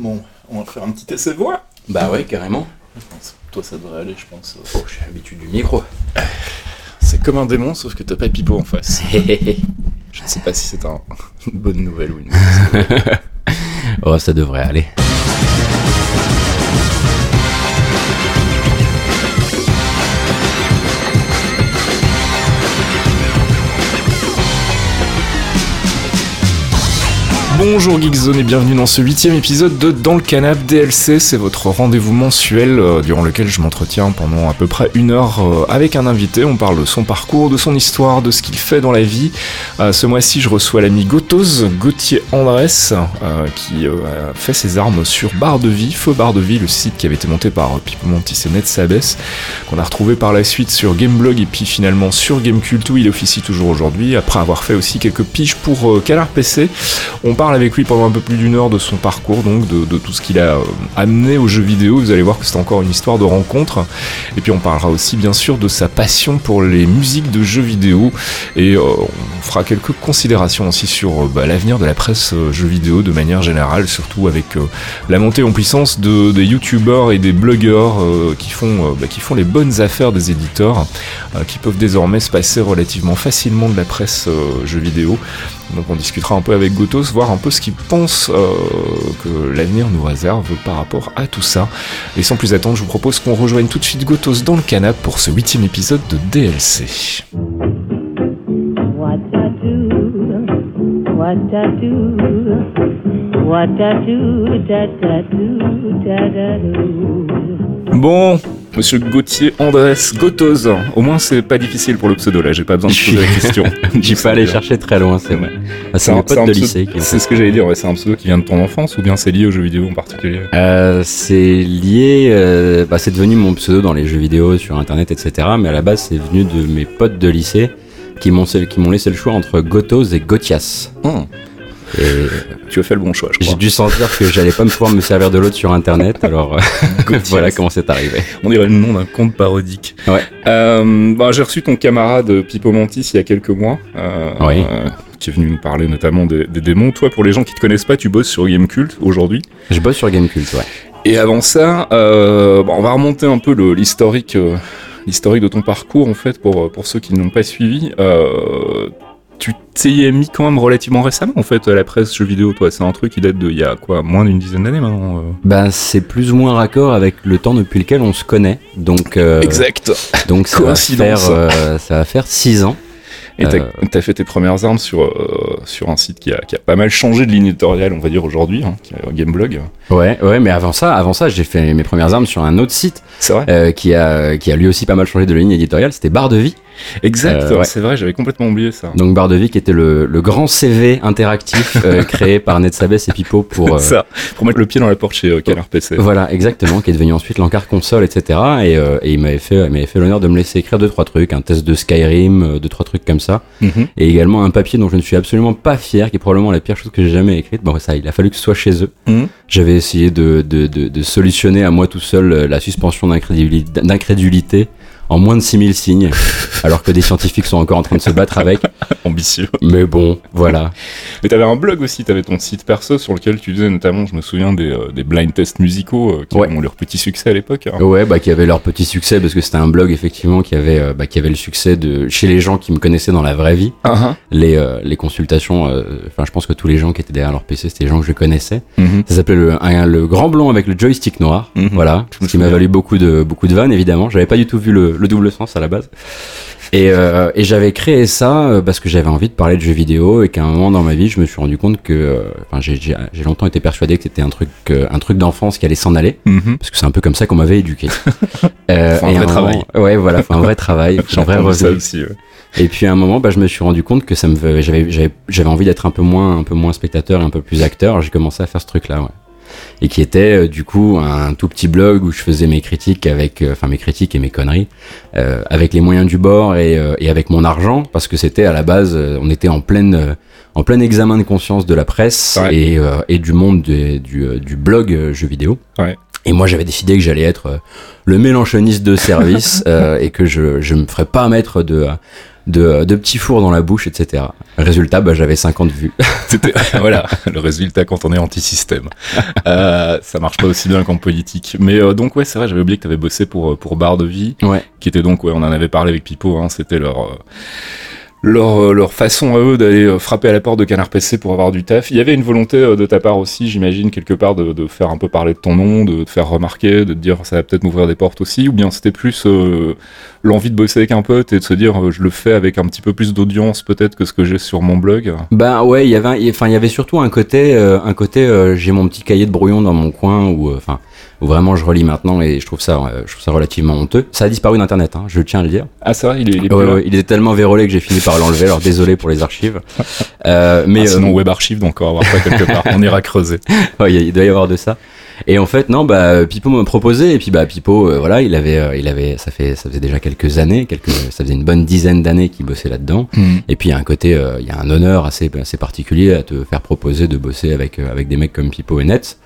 Bon, on va faire un petit essai voix. Bah ouais, carrément. Toi, ça devrait aller, je pense. Oh, j'ai l'habitude du micro. C'est comme un démon, sauf que t'as pas Pipo en face. je ne sais pas si c'est un- une bonne nouvelle ou une oh, ça devrait aller. Bonjour Geekzone et bienvenue dans ce huitième épisode de Dans le Canap DLC. C'est votre rendez-vous mensuel euh, durant lequel je m'entretiens pendant à peu près une heure euh, avec un invité. On parle de son parcours, de son histoire, de ce qu'il fait dans la vie. Euh, ce mois-ci, je reçois l'ami Gotos, Gauthier Andrés, euh, qui a fait ses armes sur Barre de Vie, Feu Barre de Vie, le site qui avait été monté par Pipo Mantis et Ned Sabes, qu'on a retrouvé par la suite sur Gameblog et puis finalement sur Gamecult où il officie toujours aujourd'hui, après avoir fait aussi quelques piges pour Canard PC. On parle avec lui pendant un peu plus d'une heure de son parcours, donc de, tout ce qu'il a euh, amené aux jeux vidéo. Vous allez voir que c'est encore une histoire de rencontre. Et puis on parlera aussi bien sûr de sa passion pour les musiques de jeux vidéo. Et euh, on fera quelques considérations aussi sur euh, bah, l'avenir de la presse jeux vidéo de manière générale, surtout avec la montée en puissance de, des youtubeurs et des blogueurs qui, font, bah, qui font les bonnes affaires des éditeurs, qui peuvent désormais se passer relativement facilement de la presse jeux vidéo. Donc on discutera un peu avec Gotos, voir un peu ce qu'il pense euh, que l'avenir nous réserve par rapport à tout ça. Et sans plus attendre, je vous propose qu'on rejoigne tout de suite Gotos dans le canap pour ce huitième épisode de DLC. Bon, monsieur Gauthier Andrés Gotos, au moins c'est pas difficile pour le pseudo là, j'ai pas besoin de poser la question. J'y pas aller chercher très loin, c'est vrai. Ah, c'est un- un de lycée C'est ce que j'allais dire, ouais, c'est un pseudo qui vient de ton enfance ou bien c'est lié aux jeux vidéo en particulier? Euh, c'est lié, euh, bah, c'est devenu mon pseudo dans les jeux vidéo, sur internet, etc. Mais à la base, c'est venu de mes potes de lycée qui m'ont qui m'ont laissé le choix entre Gotos et Gotias. Hum, Et Tu as fait le bon choix, je j'ai crois. dû sentir que j'allais pas me pouvoir me servir de l'autre sur internet, alors euh, voilà comment c'est arrivé. On dirait le nom d'un conte parodique. Ouais. Euh, bah, j'ai reçu ton camarade Pipo Mantis il y a quelques mois. euh, Oui. euh, qui est venu nous parler notamment des, des démons. Toi, pour les gens qui te connaissent pas, tu bosses sur Gamecult aujourd'hui. Je bosse sur Gamecult, ouais. Et avant ça, euh, bon, on va remonter un peu l'historique, euh, l'historique de ton parcours en fait pour pour ceux qui ne l'ont pas suivi. Euh, tu t'es mis quand même relativement récemment en fait à la presse jeux vidéo. Toi, c'est un truc qui date de il y a quoi, moins d'une dizaine d'années maintenant. euh. Bah, c'est plus ou moins raccord avec le temps depuis lequel on se connaît. Donc, euh, Exact. donc ça va, Coïncidence. faire, euh, ça va faire six ans. Et t'as Euh. t'as fait tes premières armes sur, euh, sur un site qui a, qui a pas mal changé de ligne éditoriale, on va dire aujourd'hui, hein, qui est Gameblog. Ouais, ouais, mais avant ça, avant ça, j'ai fait mes premières armes sur un autre site C'est vrai euh, qui a qui a lui aussi pas mal changé de ligne éditoriale. C'était Barre de Vie. Exact, euh, ouais. c'est vrai, j'avais complètement oublié ça. Donc Barre de Vie qui était le, le grand CV interactif euh, créé par Ned Sabes et Pipo pour euh, ça, pour mettre le pied dans la porte chez Canard PC. Voilà, exactement, qui est devenu ensuite l'encart console, etc. Et, et il m'avait fait, il fait l'honneur de me laisser écrire deux trois trucs, un test de Skyrim, deux trois trucs comme ça, Mhm. et également un papier dont je ne suis absolument pas fier, qui est probablement la pire chose que j'ai jamais écrite. Bon, ça, il a fallu que ce soit chez eux. Mhm. J'avais essayé de, de, de, de solutionner à moi tout seul la suspension d'incréduli- d'incrédulité en moins de 6000 signes, alors que des scientifiques sont encore en train de se battre avec. Ambitieux. Mais bon, voilà. Mais t'avais un blog aussi, t'avais ton site perso sur lequel tu faisais notamment, je me souviens, des, euh, des blind tests musicaux euh, qui Ouais. ont leur petit succès à l'époque. hein. Ouais, bah qui avait leur petit succès parce que c'était un blog effectivement qui avait, euh, bah, qui avait le succès de chez les gens qui me connaissaient dans la vraie vie. Ah, Les, euh, les consultations, enfin je pense que tous les gens qui étaient derrière leur PC, c'était les gens que je connaissais. ah. Mhm. Ça s'appelait le, un- le grand blond avec le joystick noir. Mhm. Voilà, ce qui m'a valu beaucoup de beaucoup de vannes évidemment. J'avais pas du tout vu le, le double sens à la base. Et, euh, et j'avais créé ça euh, parce que j'avais envie de parler de jeux vidéo et qu'à un moment dans ma vie, je me suis rendu compte que, euh, enfin, j'ai- longtemps été persuadé que c'était un truc, euh, un truc d'enfance qui allait s'en aller Mhm. parce que c'est un peu comme ça qu'on m'avait éduqué. Euh, Faut un et vrai moment- travail. Ouais, voilà, faut un vrai travail, un vrai revenu. aussi. ouais. Et puis à un moment, bah, je me suis rendu compte que ça me, j'avais, j'avais, envie d'être un peu moins, un peu moins spectateur, et un peu plus acteur. J'ai commencé à faire ce truc-là, ouais. Et qui était euh, du coup un tout petit blog où je faisais mes critiques avec, euh, enfin mes critiques et mes conneries, euh, avec les moyens du bord et, euh, et avec mon argent, parce que c'était à la base, on était en pleine, euh, en plein examen de conscience de la presse Ouais. et, euh, et du monde du, du blog jeux vidéo. Ouais. Et moi, j'avais décidé que j'allais être le mélanchoniste de service euh, et que je je me ferais pas mettre de de, de petits fours dans la bouche, etc. Résultat, bah, j'avais 50 vues. C'était voilà le résultat quand on est anti-système. Euh, ça marche pas aussi bien qu'en politique. Mais euh, donc ouais, c'est vrai, j'avais oublié que tu avais bossé pour euh, pour Bar de Vie, Ouais. qui était donc ouais, on en avait parlé avec Pipo. Hein, C'était leur euh, leur euh, leur façon à eux d'aller euh, frapper à la porte de Canard PC pour avoir du taf. Il y avait une volonté euh, de ta part aussi, j'imagine quelque part de, de faire un peu parler de ton nom, de te faire remarquer, de te dire ça va peut-être m'ouvrir des portes aussi, ou bien c'était plus euh, l'envie de bosser avec un pote et de se dire je le fais avec un petit peu plus d'audience peut-être que ce que j'ai sur mon blog? Ben ouais, il y avait, enfin il y avait surtout un côté, euh, un côté, j'ai mon petit cahier de brouillon dans mon coin euh, enfin, où vraiment je relis maintenant et je trouve ça, euh, je trouve ça relativement honteux. Ça a disparu d'internet, hein, je tiens à le dire. Ah c'est vrai, il est, il est Ouais, il était tellement vérolé que j'ai fini par l'enlever. Alors désolé pour les archives. Euh, mais Ah, sinon euh, web archive donc on va voir ça quelque part. On ira creuser. ouais, il doit y avoir de ça. Et en fait, non, bah Pipo m'a proposé et puis bah Pipo, euh, voilà, il avait, euh, il avait, ça fait, ça faisait déjà quelques années, quelques, ça faisait une bonne dizaine d'années qu'il bossait là-dedans. Et puis il y a un côté, euh, il y a un honneur assez, assez particulier à te faire proposer de bosser avec, avec des mecs comme Pipo et Nets.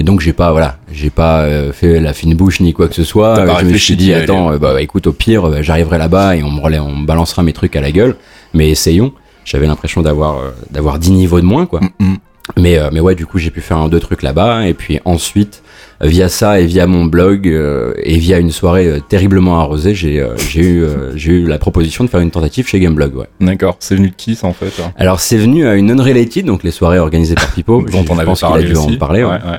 Et donc j'ai pas, voilà, j'ai pas euh, fait la fine bouche ni quoi que ce soit. Euh, je me suis dit, attends, euh, bah, bah, écoute, au pire, euh, j'arriverai là-bas et on me, on me balancera mes trucs à la gueule. Mais essayons. J'avais l'impression d'avoir, euh, d'avoir 10 niveaux de moins, quoi. Mm. Mais, euh, mais ouais, du coup, j'ai pu faire un deux trucs là-bas. Et puis ensuite, via ça et via mon blog euh, et via une soirée terriblement arrosée, j'ai euh, j'ai eu, euh, j'ai eu la proposition de faire une tentative chez Gameblog. Ouais. D'accord, c'est venu de qui ça en fait hein Alors c'est venu à une Unrelated, donc les soirées organisées par Pipo, Dont on avait parlé dû aussi. en parler. ouais. Ouais, ouais.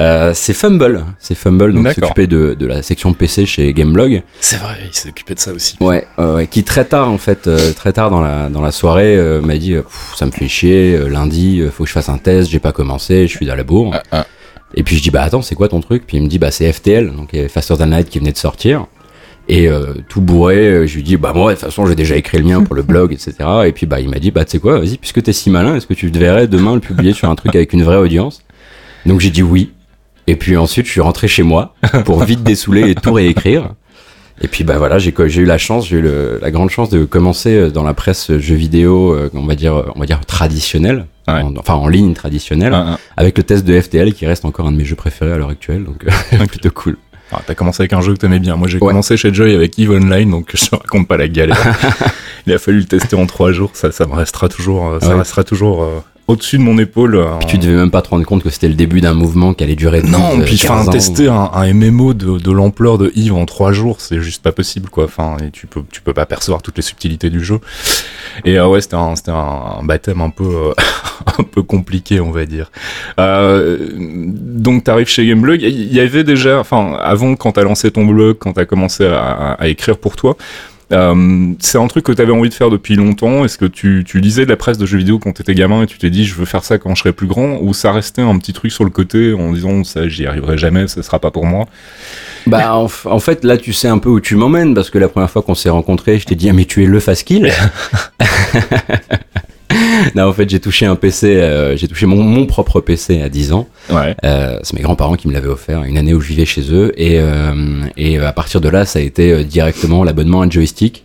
Euh, c'est Fumble, c'est Fumble, donc s'occuper de, de la section PC chez Gameblog. C'est vrai, il s'est occupé de ça aussi. Ouais, euh, ouais, qui très tard en fait, euh, très tard dans la dans la soirée euh, m'a dit euh, ça me fait chier, euh, lundi faut que je fasse un test, j'ai pas commencé, je suis dans la bourre. Ah, ah. Et puis je dis bah attends c'est quoi ton truc? Puis il me dit bah c'est FTL, donc il y avait Faster Than Light qui venait de sortir. Et euh, tout bourré, je lui dis bah moi de toute façon j'ai déjà écrit le mien pour le blog, etc. Et puis bah il m'a dit bah tu sais quoi, vas-y puisque t'es si malin, est-ce que tu te verrais demain le publier sur un truc avec une vraie audience? Donc j'ai dit oui. Et puis ensuite je suis rentré chez moi pour vite dessouler et tout réécrire. Et puis bah voilà, j'ai eu la chance, j'ai eu le- la grande chance de commencer euh, dans la presse jeux vidéo, euh, on va dire, on va dire traditionnelle, Ouais. en- enfin en ligne traditionnelle, avec le test de FTL qui reste encore un de mes jeux préférés à l'heure actuelle, donc euh, plutôt cool. Ah, T'as commencé avec un jeu que t'aimais bien. Moi j'ai commencé chez Joy avec Eve Online, donc je te raconte pas la galère. Il a fallu le tester en trois jours, ça, ça me restera toujours, euh, ça restera toujours euh, au-dessus de mon épaule. euh, Puis tu devais même pas te rendre compte que c'était le début d'un mouvement qui allait durer 12, Non, puis 15 enfin tester un, un MMO de, de l'ampleur de Yves en trois jours, c'est juste pas possible quoi. Enfin, et tu peux tu peux pas percevoir toutes les subtilités du jeu. Et euh, ouais, c'était un c'était un, un baptême un peu euh, un peu compliqué, on va dire. Euh, donc t'arrives chez Gameblog, il y avait déjà, enfin avant quand t'as lancé ton blog, quand t'as commencé à, à- à écrire pour toi. Euh, c'est un truc que tu avais envie de faire depuis longtemps. Est-ce que tu, tu lisais de la presse de jeux vidéo quand t'étais gamin et tu t'es dit je veux faire ça quand je serai plus grand? Ou ça restait un petit truc sur le côté en disant ça j'y arriverai jamais, ce sera pas pour moi? Bah en, en fait là tu sais un peu où tu m'emmènes parce que la première fois qu'on s'est rencontrés je t'ai dit ah mais tu es le Faskill Non en fait j'ai touché un PC, euh, j'ai touché mon, mon propre PC à 10 ans. Ouais. Euh, c'est mes grands-parents qui me l'avaient offert une année où je vivais chez eux et euh, et à partir de là ça a été euh, directement l'abonnement à joystick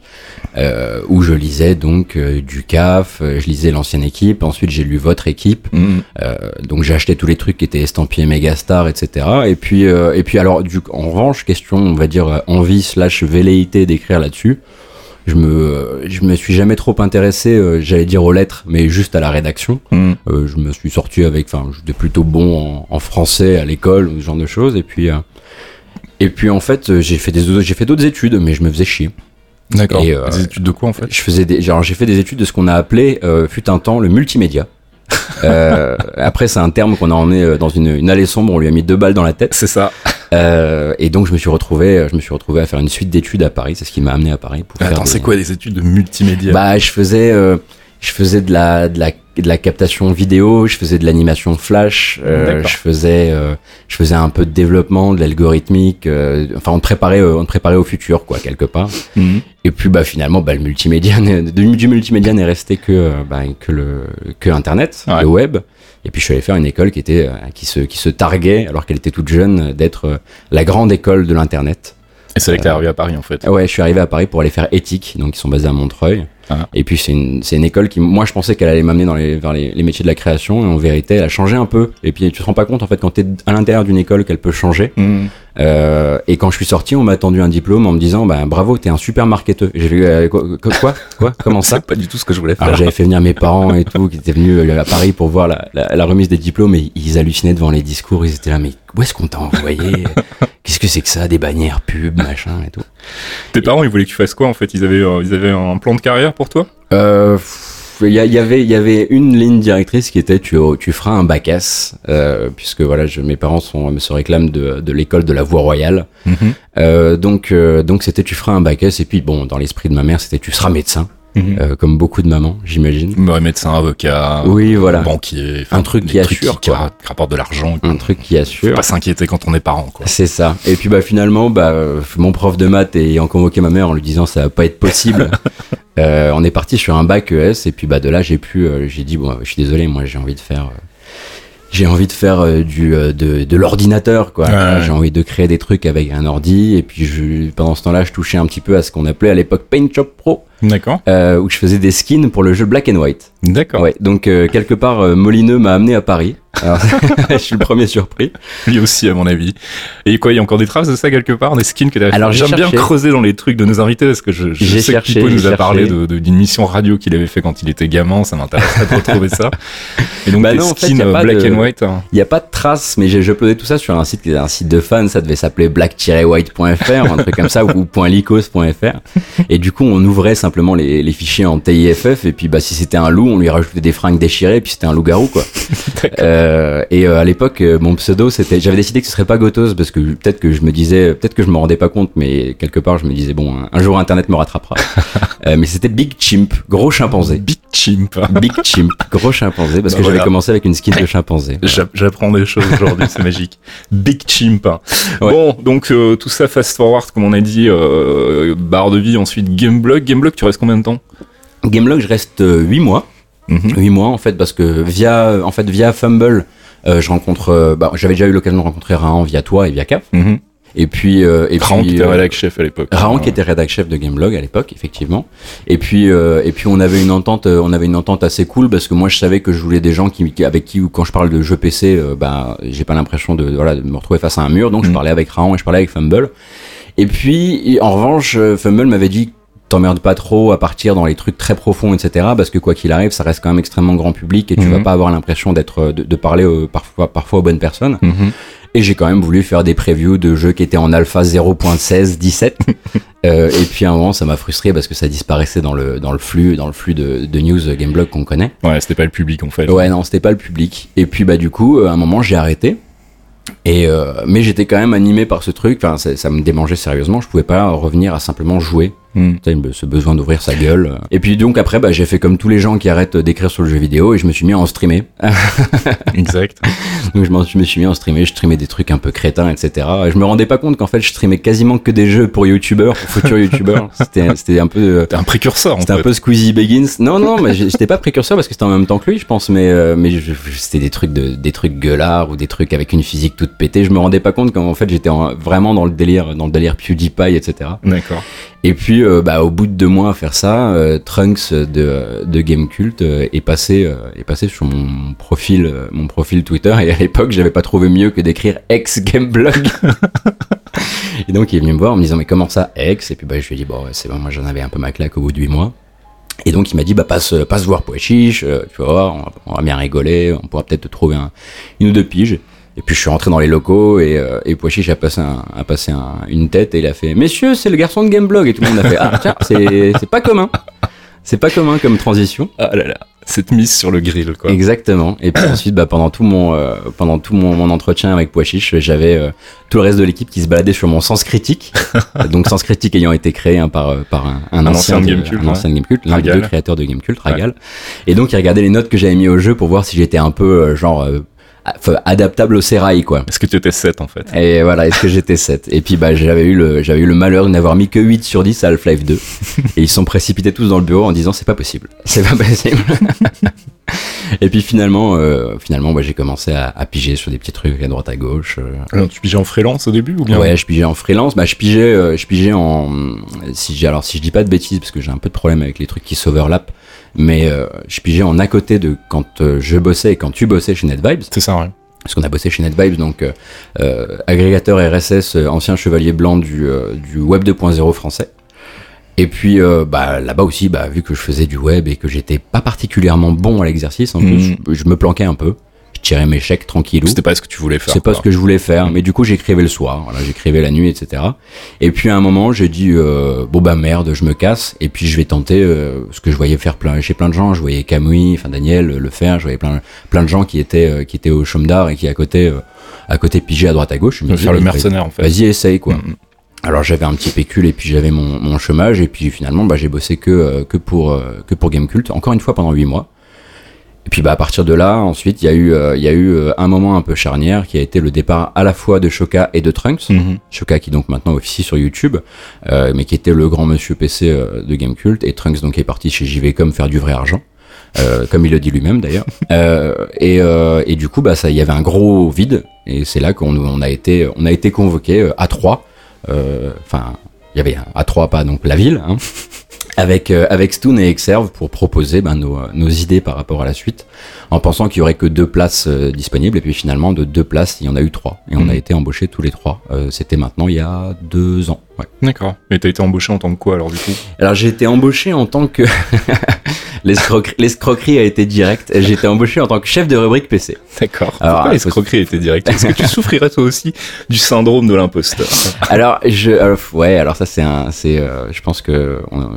euh, où je lisais donc euh, du CAF, euh, je lisais l'ancienne équipe, ensuite j'ai lu votre équipe, Mm. euh, donc j'ai acheté tous les trucs qui étaient estampillés Megastar, etc. Et puis euh, et puis alors du en revanche question on va dire euh, envie slash velléité d'écrire là-dessus. Je me je me suis jamais trop intéressé, euh, j'allais dire aux lettres, mais juste à la rédaction. Mm. Euh, je me suis sorti avec, enfin, j'étais plutôt bon en, en français à l'école ou ce genre de choses. Et puis, euh, et puis en fait, j'ai fait des, j'ai fait d'autres études, mais je me faisais chier. D'accord. Euh, Des études de quoi en fait? Je faisais des, genre, j'ai fait des études de ce qu'on a appelé, euh, fut un temps, le multimédia. Euh, après, c'est un terme qu'on a emmené dans une, une allée sombre. On lui a mis deux balles dans la tête. C'est ça. Euh, et donc, je me suis retrouvé, je me suis retrouvé à faire une suite d'études à Paris. C'est ce qui m'a amené à Paris pour. Attends, des- c'est quoi des études de multimédia? Bah, je faisais, euh, je faisais de la, de la, de la captation vidéo, je faisais de l'animation flash, euh, je faisais, je faisais un peu de développement, de l'algorithmique. enfin, on te préparait, on te préparait au futur, quoi, quelque part. Mhm. Et puis, bah, finalement, bah, le multimédia, du, multimédia n'est resté que, bah, que le, que Internet, Ouais. le web. Et puis, je suis allé faire une école qui était, euh, qui se, qui se targuait, alors qu'elle était toute jeune, d'être euh, la grande école de l'Internet. Et c'est là que t'es arrivé à Paris en fait. Ouais, je suis arrivé à Paris pour aller faire éthique, donc ils sont basés à Montreuil. Ah. Et puis c'est une, c'est une école qui, moi je pensais qu'elle allait m'amener dans les, vers les, les métiers de la création, et en vérité elle a changé un peu. Et puis tu te rends pas compte en fait quand t'es à l'intérieur d'une école qu'elle peut changer. Hmm. Euh, et quand je suis sorti, on m'a tendu un diplôme en me disant, bah bravo, t'es un super marketeur. J'ai vu euh, quoi, quoi, quoi, comment ça? Pas du tout ce que je voulais faire. alors j'avais fait venir mes parents et tout, qui étaient venus euh, à Paris pour voir la, la, la remise des diplômes et ils hallucinaient devant les discours. Ils étaient là, mais où est-ce qu'on t'a envoyé? Qu'est-ce que c'est que ça Des bannières pub, machin et tout. Tes parents, ils voulaient que tu fasses quoi en fait? Ils avaient, euh, ils avaient un plan de carrière pour toi? Euh, Il y, avait, il y avait une ligne directrice qui était tu, tu feras un bac S, euh, puisque voilà, je, mes parents sont, se réclament de, de l'école de la voie royale. Euh, donc, euh, donc c'était tu feras un bac S et puis bon, dans l'esprit de ma mère, c'était tu seras médecin, Mhm. euh, comme beaucoup de mamans, j'imagine. Ouais, médecin, avocat, Oui, voilà. banquier, Un truc qui assure, qui, quoi. ra- qui rapportent de l'argent. Un truc qui Faut assure. pas s'inquiéter quand on est parent, quoi. C'est ça. Et puis bah finalement, bah euh, mon prof de maths ayant convoqué ma mère en lui disant ça va pas être possible, euh, on est parti sur un bac ES et puis bah de là j'ai pu, euh, j'ai dit bon, je suis désolé, moi j'ai envie de faire, euh, j'ai envie de faire euh, du euh, de, de l'ordinateur quoi. Ouais. J'ai envie de créer des trucs avec un ordi et puis je, pendant ce temps-là, je touchais un petit peu à ce qu'on appelait à l'époque Paint Shop Pro, D'accord. euh, où je faisais des skins pour le jeu Black and White. D'accord. Ouais. Donc euh, quelque part, euh, Molineux m'a amené à Paris. Alors, je suis le premier surpris. Lui aussi, à mon avis. Et quoi, il y a encore des traces de ça quelque part, des skins que t'avais Alors, fait j'ai J'aime bien creuser dans les trucs de nos invités parce que je, je sais cherché, que Pipo nous a parlé cherché. de- de- d'une mission radio qu'il avait fait quand il était gamin. Ça m'intéresserait de retrouver ça. Et donc, Bah des non, en fait, skins y a euh, black de- and white. hein. Il n'y a pas de traces, mais j'ai uploadé tout ça sur un site qui est un site de fans, ça devait s'appeler black-white.fr, un truc comme ça, ou .lycos.fr. Et du coup, on ouvrait simplement les, les fichiers en TIFF, et puis bah, si c'était un loup, on lui rajoutait des fringues déchirées, et puis c'était un loup-garou, quoi. Euh, et euh, à l'époque, euh, mon pseudo, c'était, j'avais décidé que ce serait pas Gotos, parce que peut-être que je me disais, peut-être que je me rendais pas compte, mais quelque part, je me disais, bon, un, un jour Internet me rattrapera. Euh, mais c'était Big Chimp, gros chimpanzé. Big chimp. Big Chimp, gros chimpanzé, parce Bah que j'avais commencé avec une skin de chimpanzé. Voilà. J'apprends des choses aujourd'hui, c'est magique. Big chimp. Ouais. Bon, donc euh, tout ça fast forward, comme on a dit, euh, barre de vie, ensuite Gameblog. Gameblog, tu restes combien de temps? Gameblog, je reste 8 mois. Mhm. 8 mois en fait parce que via en fait via Fumble euh, je rencontre euh, bah, j'avais déjà eu l'occasion de rencontrer Rahan via toi et via Cap Mhm. et puis euh, et Raon puis qui était euh, rédac chef à l'époque. Rahan qui était rédac chef de Gameblog à l'époque effectivement et puis euh, et puis on avait une entente on avait une entente assez cool parce que moi je savais que je voulais des gens qui, avec qui quand je parle de jeux PC bah j'ai pas l'impression de voilà de me retrouver face à un mur donc je Mhm. parlais avec Rahan et je parlais avec Fumble et puis en revanche Fumble m'avait dit t'emmerdes pas trop à partir dans les trucs très profonds, etc. Parce que quoi qu'il arrive, ça reste quand même extrêmement grand public et tu Mhm. vas pas avoir l'impression d'être euh, de, de parler euh, parfois parfois aux bonnes personnes. Mhm. Et j'ai quand même voulu faire des previews de jeux qui étaient en alpha 0.16, 17. Euh, et puis à un moment, ça m'a frustré parce que ça disparaissait dans le dans le flux dans le flux de, de news Gameblog qu'on connaît. Ouais, c'était pas le public en fait. Ouais, non, c'était pas le public. Et puis bah du coup, euh, à un moment, j'ai arrêté. Et euh, mais j'étais quand même animé par ce truc. Enfin, ça, ça me démangeait sérieusement. Je pouvais pas revenir à simplement jouer. Sais, ce besoin d'ouvrir sa gueule. Et puis donc après, bah, j'ai fait comme tous les gens qui arrêtent d'écrire sur le jeu vidéo et je me suis mis à en streamer. Exact. donc je, me suis mis à en streamer, je streamais des trucs un peu crétins, etc. Et je me rendais pas compte qu'en fait, je streamais quasiment que des jeux pour youtubeurs, pour futurs youtubeurs. C'était c'était un peu... euh, T'es un précurseur en c'était un peu Squeezie Begins. Non, non, mais j'étais pas précurseur parce que c'était en même temps que lui, je pense. Mais, euh, mais c'était des trucs de, des trucs gueulards ou des trucs avec une physique toute pétée. Je me rendais pas compte qu'en fait j'étais en- vraiment dans le délire, dans le délire PewDiePie, etc. D'accord. Et puis, euh, bah, au bout de deux mois à faire ça, euh, Trunks de, de Gamecult euh, est passé, est passé sur mon profil, mon profil Twitter. Et à l'époque, j'avais pas trouvé mieux que d'écrire ex Gameblog. et donc, il est venu me voir en me disant, mais comment ça, ex? Et puis, bah, je lui ai dit, bon, c'est bon, moi, j'en avais un peu ma claque au bout de huit mois. Et donc, il m'a dit, bah, passe, passe voir Poechiche, euh, tu vas voir, on va, bien rigoler, on pourra peut-être te trouver un, une ou deux piges. Et puis je suis rentré dans les locaux et, euh, et Poichiche a passé, un, a passé un- une tête et il a fait Messieurs, c'est le garçon de Gameblog. Et tout le monde a fait Ah, tiens, c'est pas commun. C'est pas commun comme transition. Ah là là. Cette mise sur le grill quoi. Exactement. Et puis ensuite, bah, pendant tout mon, euh, pendant tout mon, mon entretien avec Poichiche, j'avais euh, tout le reste de l'équipe qui se baladait sur mon sens critique. Donc sens critique ayant été créé hein, par, euh, par un, un Un ancien, Gamecult, un ouais. ancien Gamecult, l'un des deux créateurs de Gamecult, Ragal. Et donc il regardait les notes que j'avais mis au jeu pour voir si j'étais un peu euh, genre euh, adaptable au sérail quoi. Est-ce que tu étais 7 en fait Et voilà, est-ce que j'étais 7 Et puis bah j'avais eu le j'avais eu le malheur de n'avoir mis que 8 sur 10 à Half-Life 2 et ils se sont précipités tous dans le bureau en disant c'est pas possible. C'est pas possible. Et puis finalement, euh, finalement, bah, j'ai commencé à, à piger sur des petits trucs à droite à gauche. euh. Alors, tu pigeais en freelance au début ou bien Ouais, je pigeais en freelance. Bah, je pigeais, euh, je pigeais en. Si j'ai, alors, si je dis pas de bêtises, parce que j'ai un peu de problème avec les trucs qui s'overlappent, mais euh, je pigeais en à côté de quand euh, je bossais et quand tu bossais chez NetVibes, C'est ça, ouais. parce qu'on a bossé chez NetVibes, donc euh, euh, agrégateur RSS, ancien chevalier blanc du, euh, du Web 2.0 français. Et puis euh, bah, là-bas aussi, bah, vu que je faisais du web et que j'étais pas particulièrement bon à l'exercice, en plus, Mhm. je, je me planquais un peu. Je tirais mes chèques tranquillou. C'était pas ce que tu voulais faire. C'est pas ce que je voulais faire, mais du coup j'écrivais le soir, voilà, j'écrivais la nuit, etc. Et puis à un moment j'ai dit euh, bon bah merde, je me casse et puis je vais tenter euh, ce que je voyais faire plein chez plein de gens, je voyais Camouille, enfin Daniel le faire, je voyais plein plein de gens qui étaient euh, qui étaient au chôme d'art et qui à côté euh, à côté pigeaient à droite à gauche. Je me faire le mercenaire en fait. Vas-y essaye quoi. Mhm. Alors j'avais un petit pécule et puis j'avais mon, mon chômage et puis finalement bah, j'ai bossé que euh, que pour euh, que pour Gamecult encore une fois pendant huit mois. Et puis bah à partir de là ensuite il y a eu euh, il y a eu euh, un moment un peu charnière qui a été le départ à la fois de Shoka et de Trunks. Mhm. Shoka qui donc maintenant officie sur YouTube, euh, mais qui était le grand monsieur PC euh, de Gamecult et Trunks donc est parti chez JVcom faire du vrai argent. Euh, comme il le dit lui-même d'ailleurs. Euh, et, euh, et du coup, bah, ça, il y avait un gros vide, et c'est là qu'on on a été, on a été convoqué à trois. euh, Enfin, il y avait à trois pas donc la ville, hein, avec euh, avec Stoon et Exerve pour proposer ben, nos, nos idées par rapport à la suite, en pensant qu'il y aurait que deux places euh, disponibles, et puis finalement de deux places, il y en a eu trois, et on Mhm. a été embauchés tous les trois. Euh, C'était maintenant il y a deux ans. Ouais. D'accord. Mais t'as été embauché en tant que quoi alors du coup? Alors j'ai été embauché en tant que l'escroquerie, l'escroquerie a été directe. J'ai été embauché en tant que chef de rubrique PC. D'accord. Alors, Pourquoi il les faut- escroqueries étaient directes Est-ce que tu souffrirais toi aussi du syndrome de l'imposteur? Alors je, alors, ouais, alors ça c'est un, c'est, euh, je pense que on-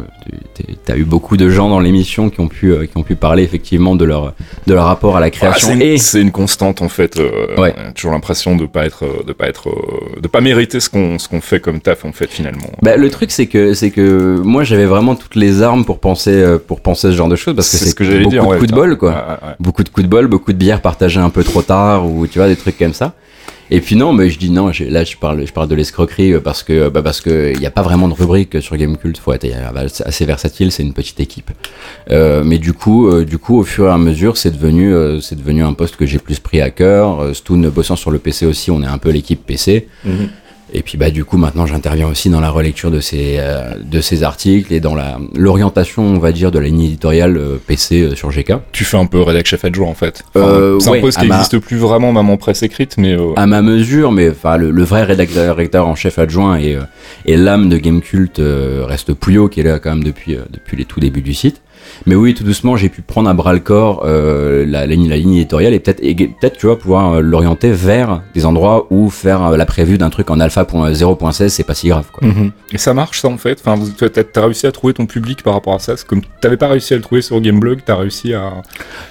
t'as eu beaucoup de gens dans l'émission qui ont pu, euh, qui ont pu parler effectivement de leur, de leur rapport à la Ah, création c'est une, et c'est une constante en fait. euh, Ouais. on a Toujours l'impression de pas être, de pas être, de pas mériter ce qu'on, ce qu'on fait comme taf en fait finalement. Bah, le truc c'est que c'est que moi j'avais vraiment toutes les armes pour penser euh, pour penser ce genre de choses parce que C'est ce que beaucoup dire, de ouais, coups de bol quoi. Ouais. beaucoup de coups de bol, beaucoup de bières partagées un peu trop tard ou tu vois des trucs comme ça. Et puis non, mais je dis non. Là, je parle, je parle de l'escroquerie euh, parce que bah parce que il y a pas vraiment de rubrique sur Gamecult. Faut être euh, assez versatile. C'est une petite équipe. Euh, mais du coup, euh, du coup, au fur et à mesure, c'est devenu, euh, c'est devenu un poste que j'ai plus pris à cœur. Euh, Stoon bossant sur le PC aussi, on est un peu l'équipe PC. Mhm. Et puis bah du coup maintenant j'interviens aussi dans la relecture de ces euh, de ces articles et dans la l'orientation on va dire de la ligne éditoriale euh, PC euh, sur GK. Tu fais un peu rédac chef adjoint en fait. Euh, c'est ouais, un poste qui ma- n'existe plus vraiment même en presse écrite, mais euh, à ma mesure, mais enfin le, le vrai rédacteur, rédacteur en chef adjoint et, euh, et l'âme de Gamecult euh, reste Pouillot qui est là quand même depuis euh, depuis les tout débuts du site. Mais oui, tout doucement, j'ai pu prendre à bras le corps euh, la, ligne, la ligne éditoriale et peut-être peut-être tu vois pouvoir euh, l'orienter vers des endroits où faire euh, la prévue d'un truc en alpha.0.16 c'est pas si grave quoi. Mhm. Et ça marche ça en fait? Enfin, vous- t'as, t'as réussi à trouver ton public par rapport à ça? C'est comme t'avais pas réussi à le trouver sur Gameblog, t'as réussi à.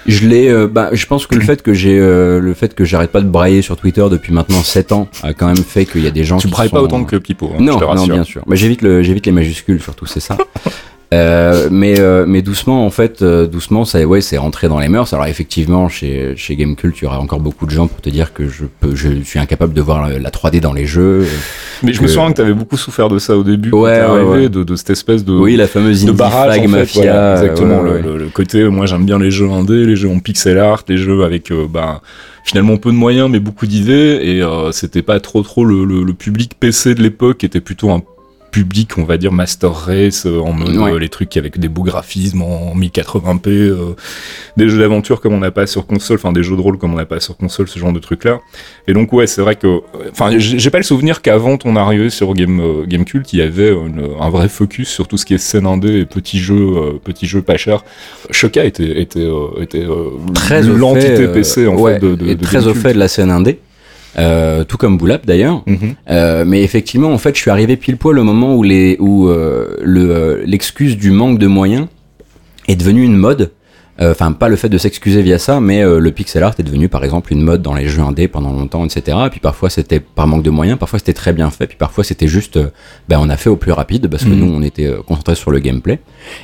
Je l'ai, bah, je pense que le fait que j'ai, le fait que j'arrête pas de brailler sur Twitter depuis maintenant 7 ans a quand même fait qu'il y a des gens Tu qui brailles pas autant que Pipo. hein, non, je te non, bien sûr. Mais j'évite le, j'évite les majuscules surtout, c'est ça. Euh, mais euh, mais doucement en fait euh, doucement ça ouais c'est rentré dans les mœurs alors effectivement chez chez Gamecult il y aura encore beaucoup de gens pour te dire que je peux je suis incapable de voir la, la 3D dans les jeux Mais je me souviens que t'avais beaucoup souffert de ça au début. Ouais, t'es ouais, arrivé, ouais. De, de cette espèce de. oui la fameuse de barrage en fait, mafia voilà, exactement le, le- le côté moi j'aime bien les jeux indés les jeux en pixel art les jeux avec euh, bah finalement peu de moyens mais beaucoup d'idées et euh, c'était pas trop trop le, le- le public PC de l'époque était plutôt un public on va dire master race en mode Ouais. euh, les trucs avec des beaux graphismes en 1080p euh, des jeux d'aventure comme on n'a pas sur console enfin des jeux de rôle comme on n'a pas sur console ce genre de trucs là et donc ouais c'est vrai que enfin j'ai pas le souvenir qu'avant ton arrivée sur Game euh, Gamecult il y avait une- un vrai focus sur tout ce qui est scène indé et petits jeux euh, petits jeux pas chers. Shoka était était euh, était euh, très l'entité PC en ouais, fait de, de, et de très au fait de la scène indé euh, tout comme Boulap d'ailleurs Mhm. Euh, mais effectivement, en fait, je suis arrivé pile poil au moment où les où euh, le l'excuse du manque de moyens est devenue une mode. Euh, Enfin, pas le fait de s'excuser via ça, mais euh, le pixel art est devenu par exemple une mode dans les jeux indés pendant longtemps, etc. Et puis parfois c'était par manque de moyens, parfois c'était très bien fait, puis parfois c'était juste, euh, ben on a fait au plus rapide parce que Mhm. nous on était concentrés sur le gameplay.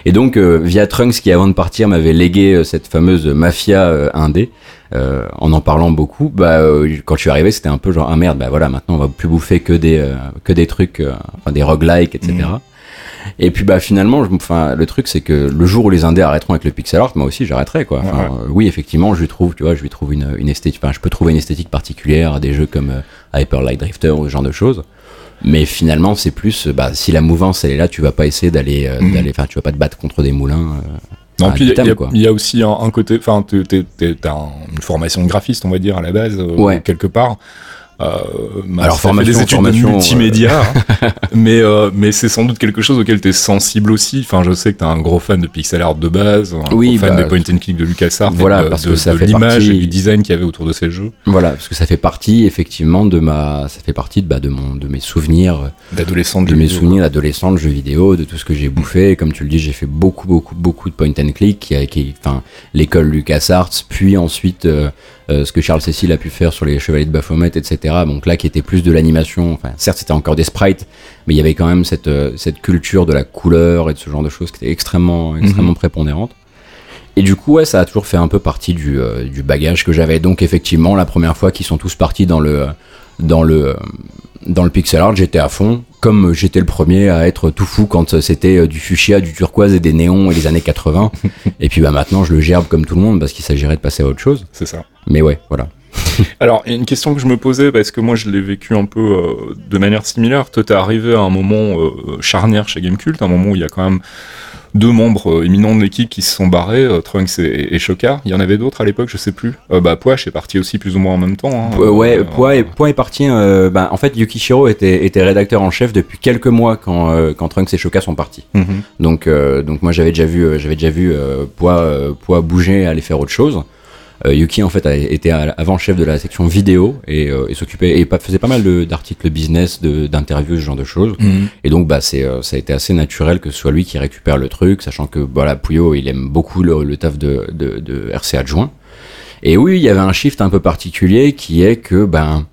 Et donc euh, via Trunks qui avant de partir m'avait légué cette fameuse mafia indé, euh, en en parlant beaucoup, bah euh, quand je suis arrivé c'était un peu genre ah merde, bah voilà maintenant on va plus bouffer que des euh, que des trucs, euh, enfin des roguelikes, etc. Et puis bah finalement, je- enfin le truc c'est que le jour où les indés arrêteront avec le pixel art, moi aussi j'arrêterai quoi. Enfin, Ouais, euh, oui effectivement, je lui trouve, tu vois, je lui trouve une, une esthétique, enfin je peux trouver une esthétique particulière à des jeux comme euh, Hyper Light Drifter ou ce genre de choses. Mais finalement, c'est plus, euh, bah, si la mouvance elle est là, tu vas pas essayer d'aller, euh, Mhm. d'aller, enfin, tu vas pas te battre contre des moulins. euh, Non, puis il y, a- y y aussi un, un côté, enfin, t'as un- une formation de graphiste, on va dire, à la base, Ouais. quelque part. Euh, Alors, formation, des études formation, de multimédia, hein. mais euh, mais c'est sans doute quelque chose auquel t'es sensible aussi. Enfin, je sais que t'es un gros fan de pixel art de base, un Oui, gros fan bah, des point and click de LucasArts, voilà, de, parce de- que ça de fait l'image partie- et du design qu'il y avait autour de ces jeux Voilà, parce que ça fait partie effectivement de ma, ça fait partie de, bah, de mon, de mes souvenirs, d'adolescents de mes souvenirs d'adolescent, de jeux vidéo, de tout ce que j'ai bouffé. Comme tu le dis, j'ai fait beaucoup, beaucoup, beaucoup de point and click, qui, qui, enfin, l'école LucasArts, puis ensuite euh, euh, ce que Charles Cécile a pu faire sur les Chevaliers de Baphomet, etc. Donc là, qui était plus de l'animation. Enfin, certes, c'était encore des sprites, mais il y avait quand même cette, euh, cette culture de la couleur et de ce genre de choses qui était extrêmement, extrêmement prépondérante. Et du coup, ouais, ça a toujours fait un peu partie du, euh, du bagage que j'avais. Donc, effectivement, la première fois qu'ils sont tous partis dans le, dans le, dans le pixel art, j'étais à fond. Comme j'étais le premier à être tout fou quand c'était euh, du fuchsia, du turquoise et des néons et les années 80. et puis, bah, maintenant, je le gerbe comme tout le monde parce qu'il s'agirait de passer à autre chose. C'est ça. Mais ouais, voilà. Alors, il y a une question que je me posais, parce que moi je l'ai vécu un peu euh, de manière similaire. Toi, t'es arrivé à un moment euh, charnière chez Gamecult, un moment où il y a quand même deux membres euh, éminents de l'équipe qui se sont barrés, Trunks et, et. Il y en avait d'autres à l'époque, je sais plus. Bah, Poache est parti aussi plus ou moins en même temps. hein. Ouais, est, est parti. bah, en fait, Yukishiro était, était rédacteur en chef depuis quelques mois quand, quand Trunks et Shoka sont partis. mhm. Donc, donc moi j'avais déjà vu, j'avais déjà vu bouger, aller faire autre chose. Euh, Yuki en fait a, était avant chef de la section vidéo et, euh, et s'occupait et faisait pas mal d'articles business, d'interviews, ce genre de choses. Mhm. Et donc bah c'est, euh, ça a été assez naturel que ce soit lui qui récupère le truc, sachant que voilà Puyo il aime beaucoup le, le taf de, de, de RC adjoint. Et oui, il y avait un shift un peu particulier qui est que ben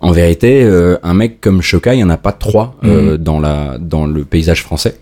en vérité euh, un mec comme Shoka, il y en a pas trois euh, dans la dans le paysage français.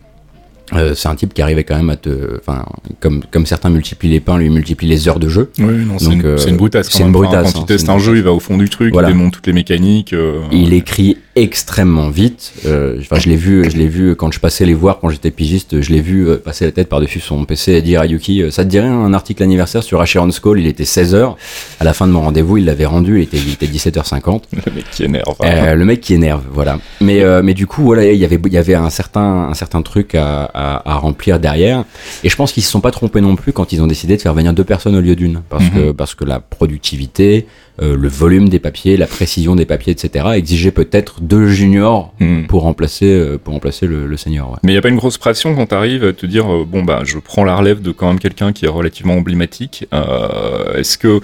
Euh, c'est un type qui arrivait quand même à te, enfin, comme comme certains multiplient les pains, lui multiplie les heures de jeu. Oui, non, c'est une, euh, c'est une brutasse. c'est quand une. Enfin, brutasse, Quand hein, il teste c'est un jeu, il va au fond du truc, Voilà. il démonte toutes les mécaniques. euh, Il écrit extrêmement vite. Euh, Enfin, je l'ai vu, je l'ai vu quand je passais les voir quand j'étais pigiste. Je l'ai vu euh, passer la tête par-dessus son PC et dire à Yuki, euh, ça te dirait un article anniversaire sur Asheron's Call Il était 16h. À la fin de mon rendez-vous, il l'avait rendu. Il était, il était 17h50. Le mec qui énerve. Euh, le mec qui énerve, voilà. Mais euh, mais du coup, voilà, il y avait il y avait un certain un certain truc à, à, à remplir derrière. Et je pense qu'ils se sont pas trompés non plus quand ils ont décidé de faire venir deux personnes au lieu d'une, parce Mhm. que parce que la productivité, euh, le volume des papiers, la précision des papiers, etc. exigeait peut-être deux juniors pour remplacer euh, pour remplacer le, le senior. Ouais. Mais il n'y a pas une grosse pression quand tu arrives à te dire euh, bon bah je prends la relève de quand même quelqu'un qui est relativement emblématique. Euh, Est-ce que,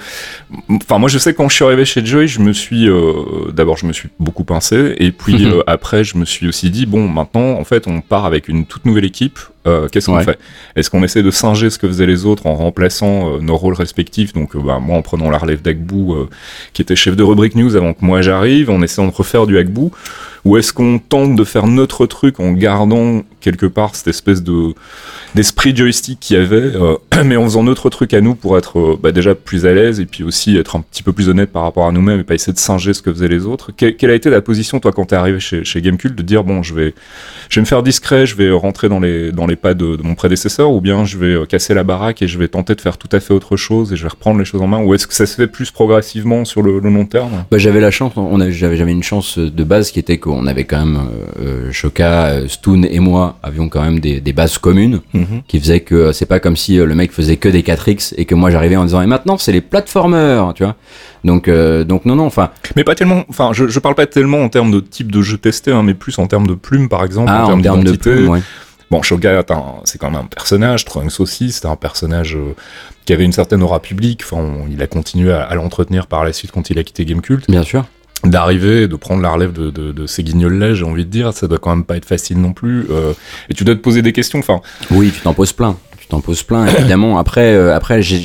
enfin moi je sais que quand je suis arrivé chez Joy, je me suis d'abord je me suis beaucoup pincé et puis après je me suis aussi dit bon maintenant en fait on part avec une toute nouvelle équipe. Euh, Qu'est-ce qu'on Ouais. fait? Est-ce qu'on essaie de singer ce que faisaient les autres en remplaçant euh, nos rôles respectifs? Donc euh, bah, moi en prenant la relève d'Agbou euh, qui était chef de rubrique news avant que moi j'arrive, en essayant de refaire du Agbou ou est-ce qu'on tente de faire notre truc en gardant quelque part cette espèce de d'esprit joystick qu'il y avait, euh, mais en faisant notre truc à nous pour être euh, bah, déjà plus à l'aise et puis aussi être un petit peu plus honnête par rapport à nous-mêmes et pas essayer de singer ce que faisaient les autres? Que- quelle a été la position toi quand t'es arrivé chez, chez Gamecult de dire bon je vais je vais me faire discret, je vais rentrer dans les dans les pas de, mon prédécesseur ou bien je vais euh, casser la baraque et je vais tenter de faire tout à fait autre chose et je vais reprendre les choses en main? Ou est-ce que ça se fait plus progressivement sur le, long terme? Bah, j'avais la chance, on j'avais, j'avais une chance de base qui était qu'on avait quand même euh, euh, Shoka, euh, Stoon et moi avions quand même des, des bases communes. qui faisait que c'est pas comme si le mec faisait que des 4X et que moi j'arrivais en disant et maintenant c'est les platformers tu vois donc euh, donc non non enfin Mais pas tellement, enfin, je, je parle pas tellement en termes de type de jeu testé, hein, mais plus en termes de plumes, par exemple, ah, en termes de d'identité. plume ouais. Bon, Shoga, c'est quand même un personnage, Trunks aussi, c'était un personnage euh, qui avait une certaine aura publique, enfin, on- il a continué à, à l'entretenir par la suite quand il a quitté Gamecult. bien sûr D'arriver, de prendre la relève de, de, de ces guignols-là, j'ai envie de dire, ça doit quand même pas être facile non plus. euh, et tu dois te poser des questions, enfin, oui tu t'en poses plein t'en poses plein, évidemment. Après, euh, après, je,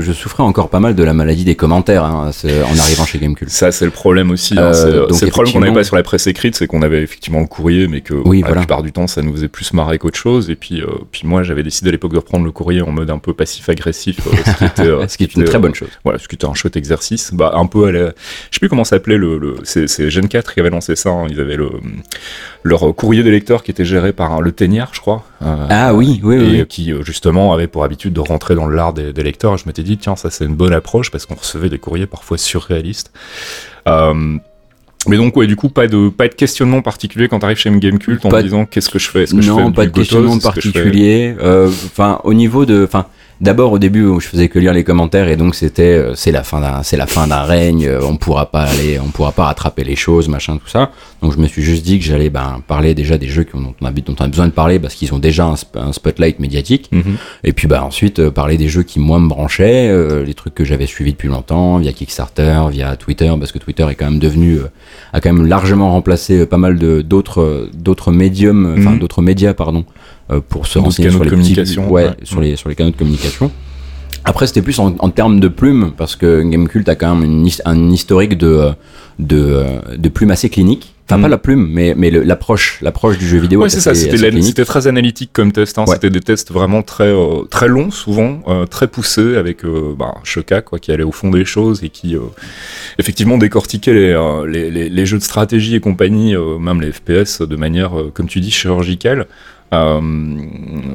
je souffrais encore pas mal de la maladie des commentaires hein, en arrivant chez Gamecult. Ça, c'est le problème aussi. Euh, hein. C'est donc c'est le problème qu'on n'avait pas sur la presse écrite, c'est qu'on avait effectivement le courrier, mais que Oui, la voilà. plupart du temps, ça nous faisait plus marrer qu'autre chose. Et puis, euh, puis moi, j'avais décidé à l'époque de reprendre le courrier en mode un peu passif-agressif, euh, ce qui était, euh, Ce qui est une était, très euh, bonne chose. Voilà, ce qui était un chouette exercice. Bah, un peu à la... Je sais plus comment s'appelait le... le... C'est Gen 4 qui avait lancé ça. hein. Ils avaient le... leur courrier des lecteurs qui était géré par le Ténière, je crois. Euh, Ah oui, oui, et oui. qui euh, justement avait pour habitude de rentrer dans l'art des, des lecteurs. Et je m'étais dit, tiens, ça c'est une bonne approche parce qu'on recevait des courriers parfois surréalistes. Euh, mais donc, ouais, du coup, pas de, pas de questionnement particulier quand t'arrives chez Gamecult en Pas de- disant qu'est-ce que je fais? Est-ce que je non, fais pas de questionnement je particulier? Euh, Enfin, au niveau de, enfin, d'abord au début où je faisais que lire les commentaires et donc c'était, euh, c'est la fin d'un, c'est la fin d'un règne. euh, On pourra pas aller, on pourra pas rattraper les choses, machin, tout ça. Donc je me suis juste dit que j'allais ben parler déjà des jeux qui ont- dont on a, dont on a besoin de parler parce qu'ils ont déjà un, sp- un spotlight médiatique. Mhm. Et puis bah ensuite euh, parler des jeux qui moi me branchaient, les trucs que j'avais suivis depuis longtemps via Kickstarter, via Twitter parce que Twitter est quand même devenu a quand même largement remplacé pas mal de d'autres euh, d'autres médiums, enfin d'autres médias pardon pour se renseigner sur les petits- communication, ouais, ouais. sur les sur les canaux de communication. Après c'était plus en, en termes de plumes parce que Gamecult a quand même une, un historique de euh, de euh, de plumes assez cliniques. Enfin pas la plume mais mais l'approche l'approche du jeu vidéo. Ouais, est c'est ça. C'était assez la- clinique. c'était très analytique comme test. Hein. Ouais. C'était des tests vraiment très euh, très longs, souvent euh, très poussés, avec euh, bah, Shoka quoi, qui allait au fond des choses et qui euh, effectivement décortiquait les, euh, les, les, les jeux de stratégie et compagnie, euh, même les FPS, de manière, euh, comme tu dis, chirurgicale. Euh,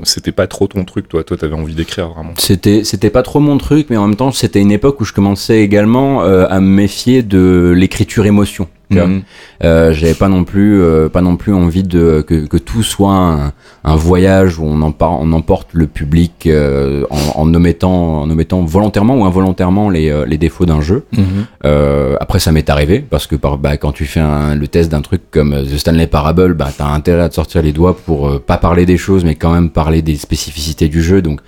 c'était pas trop ton truc, toi. Toi, t'avais envie d'écrire vraiment. C'était c'était pas trop mon truc, mais en même temps c'était une époque où je commençais également euh, à me méfier de l'écriture émotion. Mhm. Euh, J'avais pas non plus euh, pas non plus envie de que, que tout soit un, un voyage où on, emporte le public euh, en, en omettant en omettant volontairement ou involontairement les, euh, les défauts d'un jeu. Mhm. Euh, après, ça m'est arrivé parce que par, bah, quand tu fais un- le test d'un truc comme The Stanley Parable, bah, t'as intérêt à te sortir les doigts pour euh, pas parler des choses, mais quand même parler des spécificités du jeu. Donc,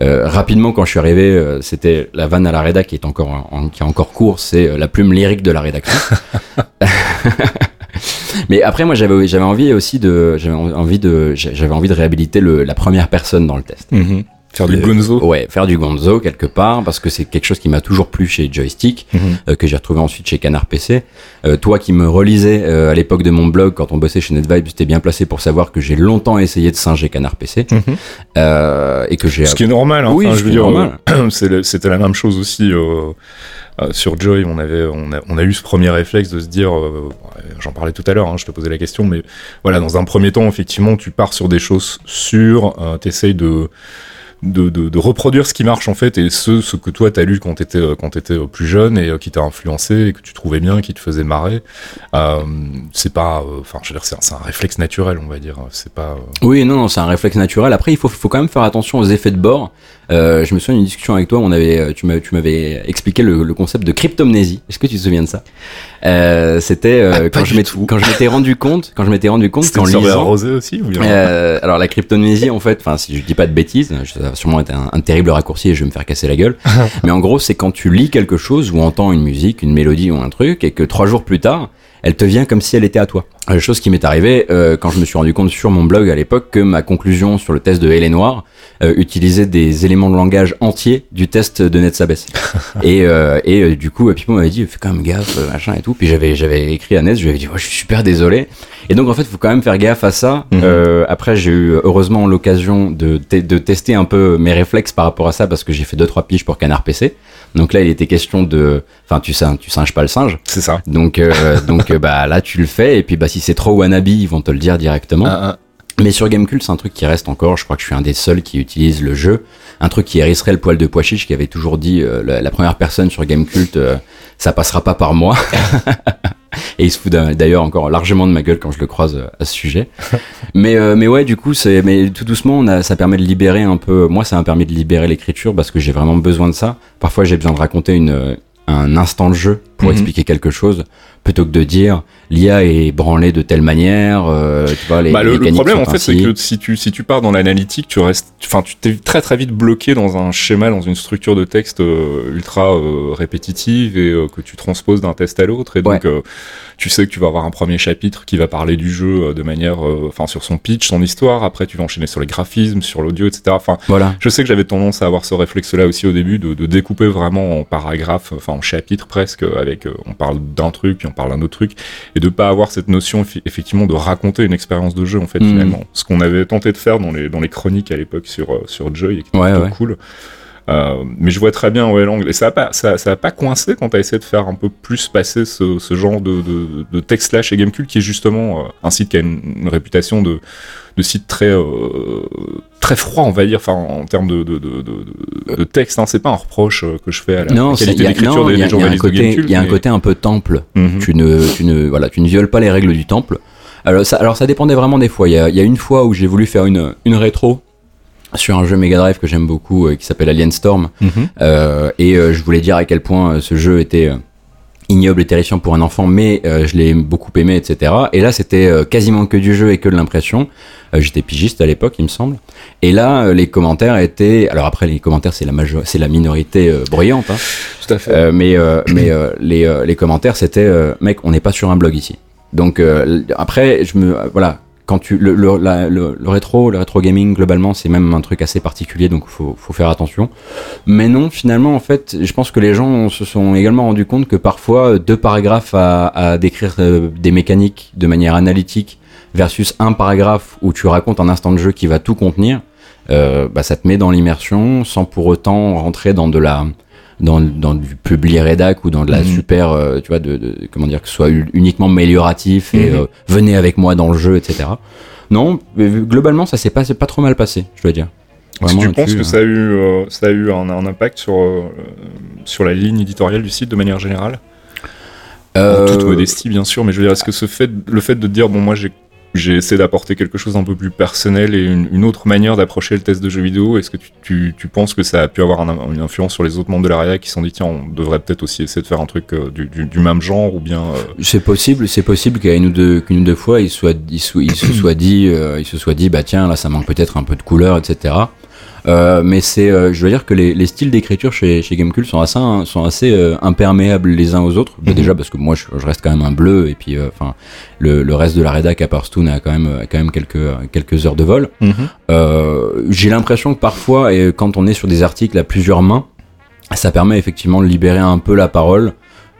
euh, rapidement, quand je suis arrivé, euh, c'était la vanne à la rédac qui est encore en- en- qui est encore court, c'est euh, la plume lyrique de la rédaction. mais après, moi, j'avais j'avais envie aussi de j'avais envie de j'avais envie de réhabiliter le, la première personne dans le test. Mhm. Faire du gonzo. Ouais, faire du gonzo quelque part, parce que c'est quelque chose qui m'a toujours plu chez Joystick, Mhm. euh, que j'ai retrouvé ensuite chez Canard PC. Euh, toi qui me relisais euh, à l'époque de mon blog, quand on bossait chez NetVibes, t'es bien placé pour savoir que j'ai longtemps essayé de singer Canard PC, Mhm. et que j'ai... Ce qui est normal. Hein. Oui, Enfin, je veux dire, c'était la même chose aussi. euh, sur Joy, on avait, on a, on a eu ce premier réflexe de se dire, euh, j'en parlais tout à l'heure, hein, je te posais la question, mais voilà, dans un premier temps, effectivement, tu pars sur des choses sûres, euh, t'essayes de, de, reproduire ce qui marche en fait et ce, que toi t'as lu quand t'étais euh, quand euh, plus jeune et euh, qui t'a influencé et que tu trouvais bien, qui te faisait marrer. C'est pas, enfin, je veux dire, c'est un, réflexe naturel, on va dire. C'est pas. Oui, non, non, c'est un réflexe naturel. Après, il faut, faut quand même faire attention aux effets de bord. Euh, je me souviens d'une discussion avec toi, où on avait, euh, tu m'avais, tu m'avais expliqué le, le concept de cryptomnésie. Est-ce que tu te souviens de ça? Euh, C'était euh, Ah, quand je quand je m'étais rendu compte, quand je m'étais rendu compte qu'en lisant, aussi ou bien Euh, alors la cryptomnésie en fait, enfin si je dis pas de bêtises, ça va sûrement être un, un terrible raccourci et je vais me faire casser la gueule. mais en gros c'est quand tu lis quelque chose ou entends une musique, une mélodie ou un truc et que trois jours plus tard, elle te vient comme si elle était à toi. Euh, chose qui m'est arrivée euh, quand je me suis rendu compte sur mon blog à l'époque que ma conclusion sur le test de Hélène Noir euh, utilisait des éléments de langage entiers du test de NetSabes. et euh, et euh, du coup, Pipo m'avait dit fais quand même gaffe, euh, machin et tout. Puis j'avais j'avais écrit à Nes, je lui avais dit ouais, je suis super désolé. Et donc en fait, faut quand même faire gaffe à ça. Mhm. Euh, après, j'ai eu heureusement l'occasion de, te- de tester un peu mes réflexes par rapport à ça parce que j'ai fait deux trois piges pour Canard PC. Donc là, il était question de, enfin, tu sais, tu singes pas le singe. C'est ça. Donc euh, donc euh, bah là, tu le fais et puis bah si c'est trop wannabe, ils vont te le dire directement. Ah, ah. Mais sur Gamecult, c'est un truc qui reste encore. Je crois que je suis un des seuls qui utilise le jeu. Un truc qui hérisserait le poil de pois chiche, qui avait toujours dit euh, la, la première personne sur Gamecult, euh, ça passera pas par moi. Et il se fout d'ailleurs encore largement de ma gueule quand je le croise euh, à ce sujet. mais euh, mais ouais, du coup, c'est mais tout doucement, on a, ça permet de libérer un peu. Moi, ça m'a permis de libérer l'écriture parce que j'ai vraiment besoin de ça. Parfois, j'ai besoin de raconter une un instant de jeu pour Mhm. expliquer quelque chose, plutôt que de dire l'IA est branlée de telle manière, euh, tu vois, les, Bah, le, problème en fait c'est que si tu si tu pars dans l'analytique tu restes enfin tu t'es très très vite bloqué dans un schéma dans une structure de texte euh, ultra euh, répétitive et que tu transposes d'un test à l'autre. Et donc tu sais que tu vas avoir un premier chapitre qui va parler du jeu de manière enfin sur son pitch son histoire. Après tu vas enchaîner sur les graphismes sur l'audio etc enfin Voilà. je sais que j'avais tendance à avoir ce réflexe-là aussi au début, de, de découper vraiment en paragraphes, enfin en chapitres presque, avec euh, on parle d'un truc puis on parle d'un autre truc, et de pas avoir cette notion effectivement de raconter une expérience de jeu en fait Mhm. finalement. Ce qu'on avait tenté de faire dans les dans les chroniques à l'époque sur euh, sur Joy, et qui était Ouais, cool. Euh, mais je vois très bien ouais l'angle et ça a pas ça, ça a pas coincé quand t'as essayé de faire un peu plus passer ce, ce genre de, de, de texte là chez Gamecube qui est justement euh, un site qui a une, une réputation de de site très euh, très froid on va dire enfin en termes de de, de, de, de texte hein. c'est pas un reproche euh, que je fais à la, Non, qualité d'écriture des, des il y a un journalistes côté, Gamecube il y a un côté un peu temple. Mhm. tu ne, tu ne, voilà, tu ne violes pas les règles du temple. Alors ça, alors ça dépendait vraiment des fois. Il y a, il y a une fois où j'ai voulu faire une, une rétro sur un jeu Mega Drive que j'aime beaucoup euh, qui s'appelle Alien Storm Mhm. Euh, et euh, je voulais dire à quel point ce jeu était ignoble et terrifiant pour un enfant, mais euh, je l'ai beaucoup aimé, etc. Et là, c'était euh, quasiment que du jeu et que de l'impression. Euh, J'étais pigiste à l'époque, il me semble. Et là, euh, les commentaires étaient. Alors après, les commentaires, c'est la major... c'est la minorité euh, bruyante. Hein. tout à fait Euh, mais euh, mais euh, les, euh, les commentaires c'était euh, mec on n'est pas sur un blog ici donc euh, après je me voilà quand tu le, le, le, rétro le rétro gaming globalement c'est même un truc assez particulier donc faut faut faire attention. Mais non finalement en fait je pense que les gens se sont également rendus compte que parfois deux paragraphes à, à décrire euh, des mécaniques de manière analytique versus un paragraphe où tu racontes un instant de jeu qui va tout contenir euh, bah, ça te met dans l'immersion sans pour autant rentrer dans de la dans, dans du publi rédac ou dans de la Mhm. super euh, tu vois de, de- comment dire que ce soit uniquement amélioratif et Mhm. euh, venez avec moi dans le jeu etc non mais globalement ça s'est pas pas trop mal passé je dois dire Est-ce que Vraiment tu penses que euh. ça a eu, euh, ça a eu un, un impact sur, sur la ligne éditoriale du site de manière générale? En toute modestie, bien sûr, mais je veux dire, est-ce que ce fait, le fait de dire, bon, moi, j'ai j'ai essayé d'apporter quelque chose d'un peu plus personnel et une, une autre manière d'approcher le test de jeu vidéo. Est-ce que tu, tu, tu penses que ça a pu avoir un- une influence sur les autres membres de la REA qui se sont dit, tiens, on devrait peut-être aussi essayer de faire un truc euh, du, du, du même genre ou bien. euh, C'est possible, c'est possible qu'à une ou deux, qu'une ou deux fois, il, soit, il, il se soit dit, euh, il se soit dit, bah tiens, là, ça manque peut-être un peu de couleur, etc. Euh, mais c'est, euh, je veux dire que les, les styles d'écriture chez, chez Gamecube sont assez, sont assez euh, imperméables les uns aux autres. Mhm. Déjà parce que moi, je, je reste quand même un bleu, et puis, euh, enfin, le, le reste de la rédac à part Stoon a quand même, a quand même quelques, quelques heures de vol. Euh, j'ai l'impression que parfois, et quand on est sur des articles à plusieurs mains, ça permet effectivement de libérer un peu la parole.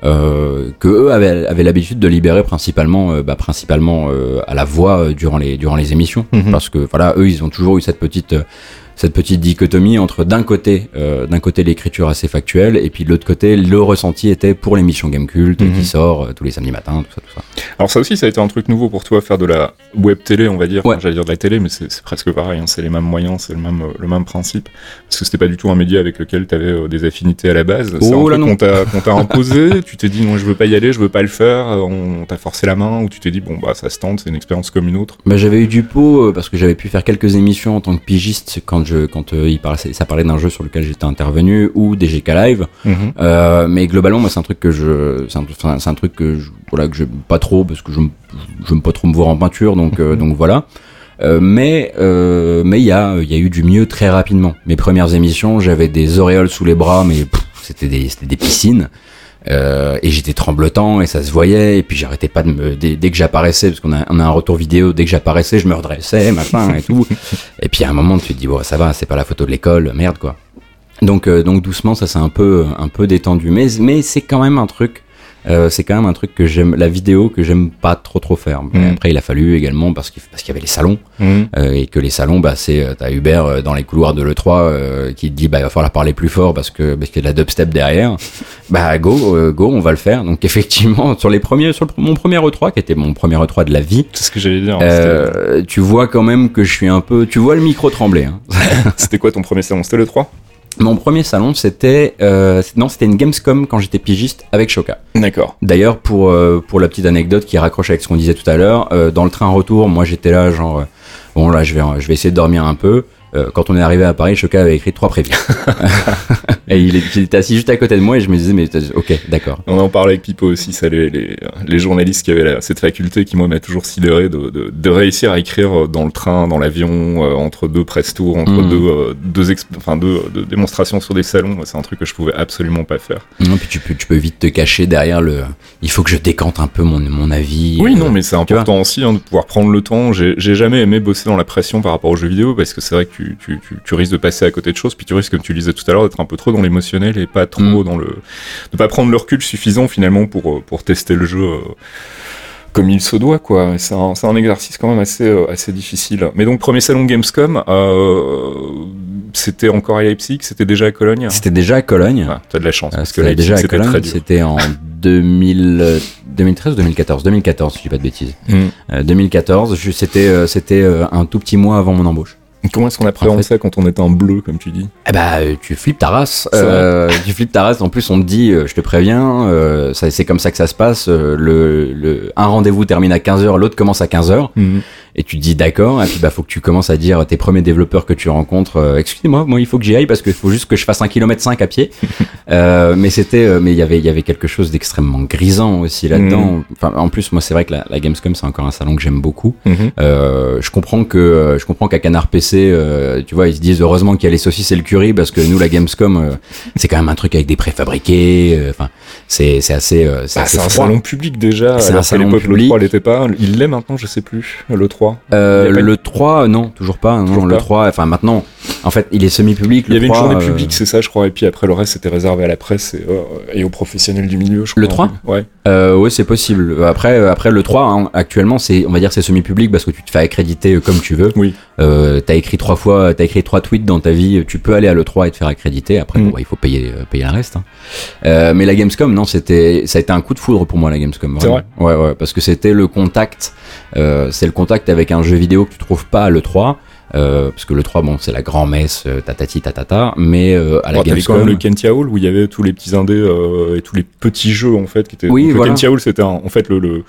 Euh, que eux avaient, avaient l'habitude de libérer principalement, euh, bah, principalement euh, à la voix euh, durant les durant les émissions, Mhm. parce que voilà, eux ils ont toujours eu cette petite euh, cette petite dichotomie entre d'un côté euh, d'un côté l'écriture assez factuelle et puis de l'autre côté le ressenti était pour l'émission Game Cult Mhm. qui sort euh, tous les samedis matins, tout ça, tout ça. Alors ça aussi, ça a été un truc nouveau pour toi, faire de la web télé, on va dire. Ouais. J'allais dire de la télé, mais c'est presque pareil. hein, C'est les mêmes moyens, c'est le même, euh, le même principe. Parce que c'était pas du tout un média avec lequel tu avais des affinités à la base. C'est Oh un là non. qu'on t'a imposé. tu t'es dit non, je veux pas y aller, je veux pas le faire. On t'a forcé la main, ou tu t'es dit bon bah ça se tente, c'est une expérience comme une autre. Bah, j'avais eu du pot parce que j'avais pu faire quelques émissions en tant que pigiste quand je quand euh, il parlait, ça parlait d'un jeu sur lequel j'étais intervenu ou des GK Live. Euh, mais globalement, moi, c'est un truc que je, c'est un, truc que je, voilà, que j'aime pas trop parce que je, j'aime pas trop me voir en peinture, donc, euh, donc voilà. Mais mais il y a, y a eu du mieux très rapidement. Mes premières émissions, j'avais des auréoles sous les bras, mais c'était des, c'était des piscines. Euh, et j'étais tremblotant et ça se voyait et puis j'arrêtais pas de me dès, dès que j'apparaissais parce qu'on a, on a un retour vidéo dès que j'apparaissais je me redressais machin et tout et puis à un moment tu te dis bon ça va c'est pas la photo de l'école merde quoi donc, euh, donc doucement, ça s'est un peu, un peu détendu. Mais, mais c'est quand même un truc. Euh, c'est quand même un truc que j'aime, la vidéo que j'aime pas trop trop faire. Mais Mhm. après, il a fallu également parce qu'il parce qu'il y avait les salons euh, et que les salons, bah c'est, euh, t'as Hubert dans les couloirs de le 3 qui te dit bah il va falloir parler plus fort parce que parce qu'il y a de la dubstep derrière. bah go, go, on va le faire. Donc effectivement, sur les premiers, sur le- mon premier E3 qui était mon premier E3 de la vie, C'est ce que j'allais dire. hein, tu vois quand même que je suis un peu, tu vois le micro trembler. Hein. C'était- C'était quoi ton premier salon? C'était le 3 Mon premier salon, c'était euh, non, c'était une Gamescom quand j'étais pigiste avec Shoka. D'accord. D'ailleurs, pour euh, pour la petite anecdote qui raccroche avec ce qu'on disait tout à l'heure, euh, dans le train retour, moi j'étais là genre euh, bon là je vais je vais essayer de dormir un peu. Euh, quand on est arrivé à Paris, Choca avait écrit trois prévis. et il, est- il était assis juste à côté de moi et je me disais, mais ok, d'accord. On en parlait avec Pipo aussi, ça, les, les, les journalistes qui avaient la- cette faculté qui, moi, m'a toujours sidéré de, de, de réussir à écrire dans le train, dans l'avion, euh, entre deux press tours, entre Mhm. deux, euh, deux, exp- enfin, deux, deux démonstrations sur des salons. C'est un truc que je pouvais absolument pas faire. Non, puis tu peux, tu peux vite te cacher derrière le. Il faut que je décante un peu mon, mon avis. Oui, Euh, non, mais c'est important aussi hein, de pouvoir prendre le temps. J'ai j'ai jamais aimé bosser dans la pression par rapport aux jeux vidéo parce que c'est vrai que tu, tu, tu, tu risques de passer à côté de choses, puis tu risques, comme tu disais tout à l'heure, d'être un peu trop dans l'émotionnel et pas trop Mm. dans le. de pas prendre le recul suffisant finalement pour, euh, pour tester le jeu. euh, comme il se doit, quoi. C'est un, un exercice quand même assez, euh, assez difficile. Mais donc, premier salon Gamescom, euh, c'était encore à Leipzig, c'était déjà à Cologne. C'était déjà à Cologne. Ah, T'as de la chance, parce que C'était Leipzig, déjà à Cologne. C'était en 2000, euh, 2013 ou 2014 2014, si je dis pas de bêtises. Mm. Euh, 2014, je- c'était c'était un tout petit mois avant mon embauche. Comment est-ce qu'on appréhende En fait- ça quand on est un bleu, comme tu dis Eh bah, euh, tu flippes ta race. Euh, tu flippes ta race. En plus, on te dit, euh, je te préviens, euh, ça- c'est comme ça que ça se passe. le, le, un rendez-vous termine à 15h, l'autre commence à 15h. Et tu te dis d'accord. Et puis, bah, faut que tu commences à dire tes premiers développeurs que tu rencontres, euh, excusez-moi, moi, il faut que j'y aille parce qu'il faut juste que je fasse un kilomètre 5 à pied. euh, mais c'était, euh, mais il y avait, il y avait quelque chose d'extrêmement grisant aussi là-dedans. Enfin, en plus, moi, c'est vrai que la, la Gamescom, c'est encore un salon que j'aime beaucoup. Mhm. Euh, je comprends que euh, je comprends qu'à Canard PC, euh, tu vois, ils se disent heureusement qu'il y a les saucisses et le curry parce que nous la Gamescom, euh, c'est quand même un truc avec des préfabriqués. Enfin, c'est c'est assez euh, c'est Bah, un salon public déjà. C'est un salon public. 3 l'était pas. Il l'est maintenant, je sais plus. Le 3. Euh, le 3, non, toujours pas. Non, Toujours le pas. 3, enfin maintenant, en fait, il est semi-public. Il y avait une 3, journée euh, publique, c'est ça, je crois. Et puis après, le reste, c'était réservé à la presse et, euh, et aux professionnels du milieu, je crois. Le 3 Ouais. Euh, ouais, c'est possible. Après, euh, après le 3, hein, actuellement, c'est, on va dire, c'est semi-public parce que tu te fais accréditer euh, comme tu veux. Oui. Euh, t'as écrit trois fois, t'as écrit trois tweets dans ta vie, tu peux aller à l'E3 et te faire accréditer. Après, Mm. bon, bah, il faut payer, euh, payer le reste. hein. Euh, mais la Gamescom, non, c'était, ça a été un coup de foudre pour moi, la Gamescom. C'est vraiment. Ouais, ouais, parce que c'était le contact, euh, c'est le contact avec un jeu vidéo que tu trouves pas à l'E3. Euh, parce que le 3, bon, c'est la grand-messe, euh, tatati tatata, mais euh, à la Alors, t'avais quand même Gamescom. le Kentia Hall où il y avait tous les petits indés euh, et tous les petits jeux en fait qui étaient. Oui, Donc, voilà. Le Kentia Hall, c'était un- en fait le, le-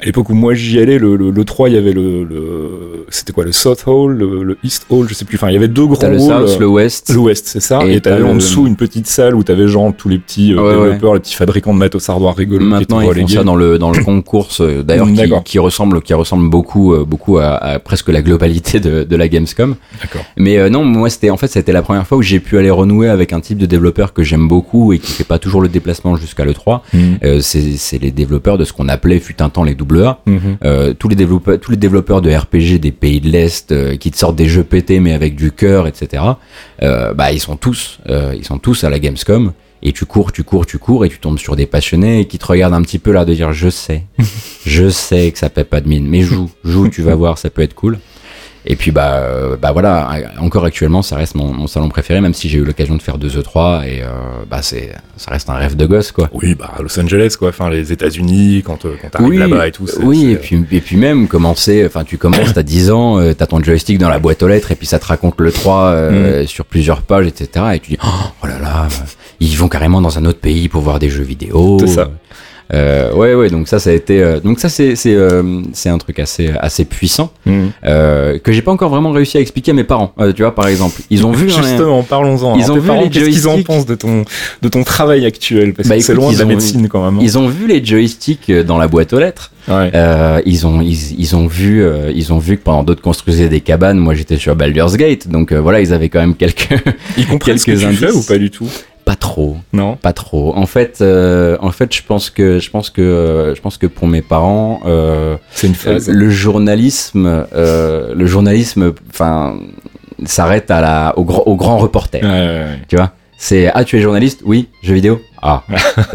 à l'époque où moi j'y allais, le, le, le 3, il y avait le, le c'était quoi le South Hall, le, le East Hall, je sais plus. Enfin, il y avait deux grands T'as le halls. South, le West. L'Ouest, c'est ça. Et t'avais en le- dessous une petite salle où t'avais genre tous les petits euh, ouais. développeurs, les petits fabricants de matos hardware rigolos Maintenant, ils font ça dans le dans le concours, euh, d'ailleurs, qui, qui ressemble qui ressemble beaucoup beaucoup à, à presque la globalité de, de la Gamescom. D'accord. Mais euh, non, moi c'était en fait c'était la première fois où j'ai pu aller renouer avec un type de développeur que j'aime beaucoup et qui fait pas toujours le déplacement jusqu'à le 3. Mhm. Euh, c'est les développeurs de ce qu'on appelait fut un temps les double A. Mhm. Euh, tous les développeurs tous les développeurs de RPG des pays de l'est qui te sortent des jeux pétés mais avec du cœur etc. Bah ils sont tous ils sont tous à la Gamescom. Et tu cours, tu cours, tu cours, et tu tombes sur des passionnés qui te regardent un petit peu là de dire je sais, je sais que ça paie pas de mine, mais joue, joue, tu vas voir, ça peut être cool. Et puis bah euh, bah voilà, encore actuellement ça reste mon, mon salon préféré, même si j'ai eu l'occasion de faire deux E3 et euh, bah c'est ça reste un rêve de gosse quoi. Oui, bah Los Angeles quoi, enfin les États-Unis quand euh, quand t'arrives Oui, là-bas et tout. oui, et puis et puis même commencer, enfin tu commences, t'as 10 ans, euh, t'as ton joystick dans la boîte aux lettres et puis ça te raconte le 3 euh, sur plusieurs pages, etc. Et tu dis oh, oh là là, ils vont carrément dans un autre pays pour voir des jeux vidéo. C'est ça. Euh, ouais ouais donc ça ça a été euh, donc ça c'est c'est euh, c'est un truc assez assez puissant euh, que j'ai pas encore vraiment réussi à expliquer à mes parents Euh, tu vois par exemple ils ont vu Justement, parlons-en. Ils ont vu parents, les Qu'est-ce qu'ils en pensent de ton de ton travail actuel? Parce Bah, que c'est loin de la médecine quand même. hein. ils ont vu les joysticks euh, dans la boîte aux lettres Ouais. Euh, ils ont ils, ils ont vu euh, ils ont vu que pendant d'autres construisaient des cabanes moi j'étais sur Baldur's Gate donc euh, voilà ils avaient quand même quelques Ils comprennent ce que quelques tu fais ou pas du tout? Pas trop. Non. pas trop. En fait euh, en fait je pense que je pense que euh, je pense que pour mes parents euh, C'est une phase. le journalisme le journalisme enfin s'arrête à la au grand au grand reporter. Ouais, ouais, ouais. tu vois? C'est ah tu es journaliste? Oui. Jeux vidéo? Ah.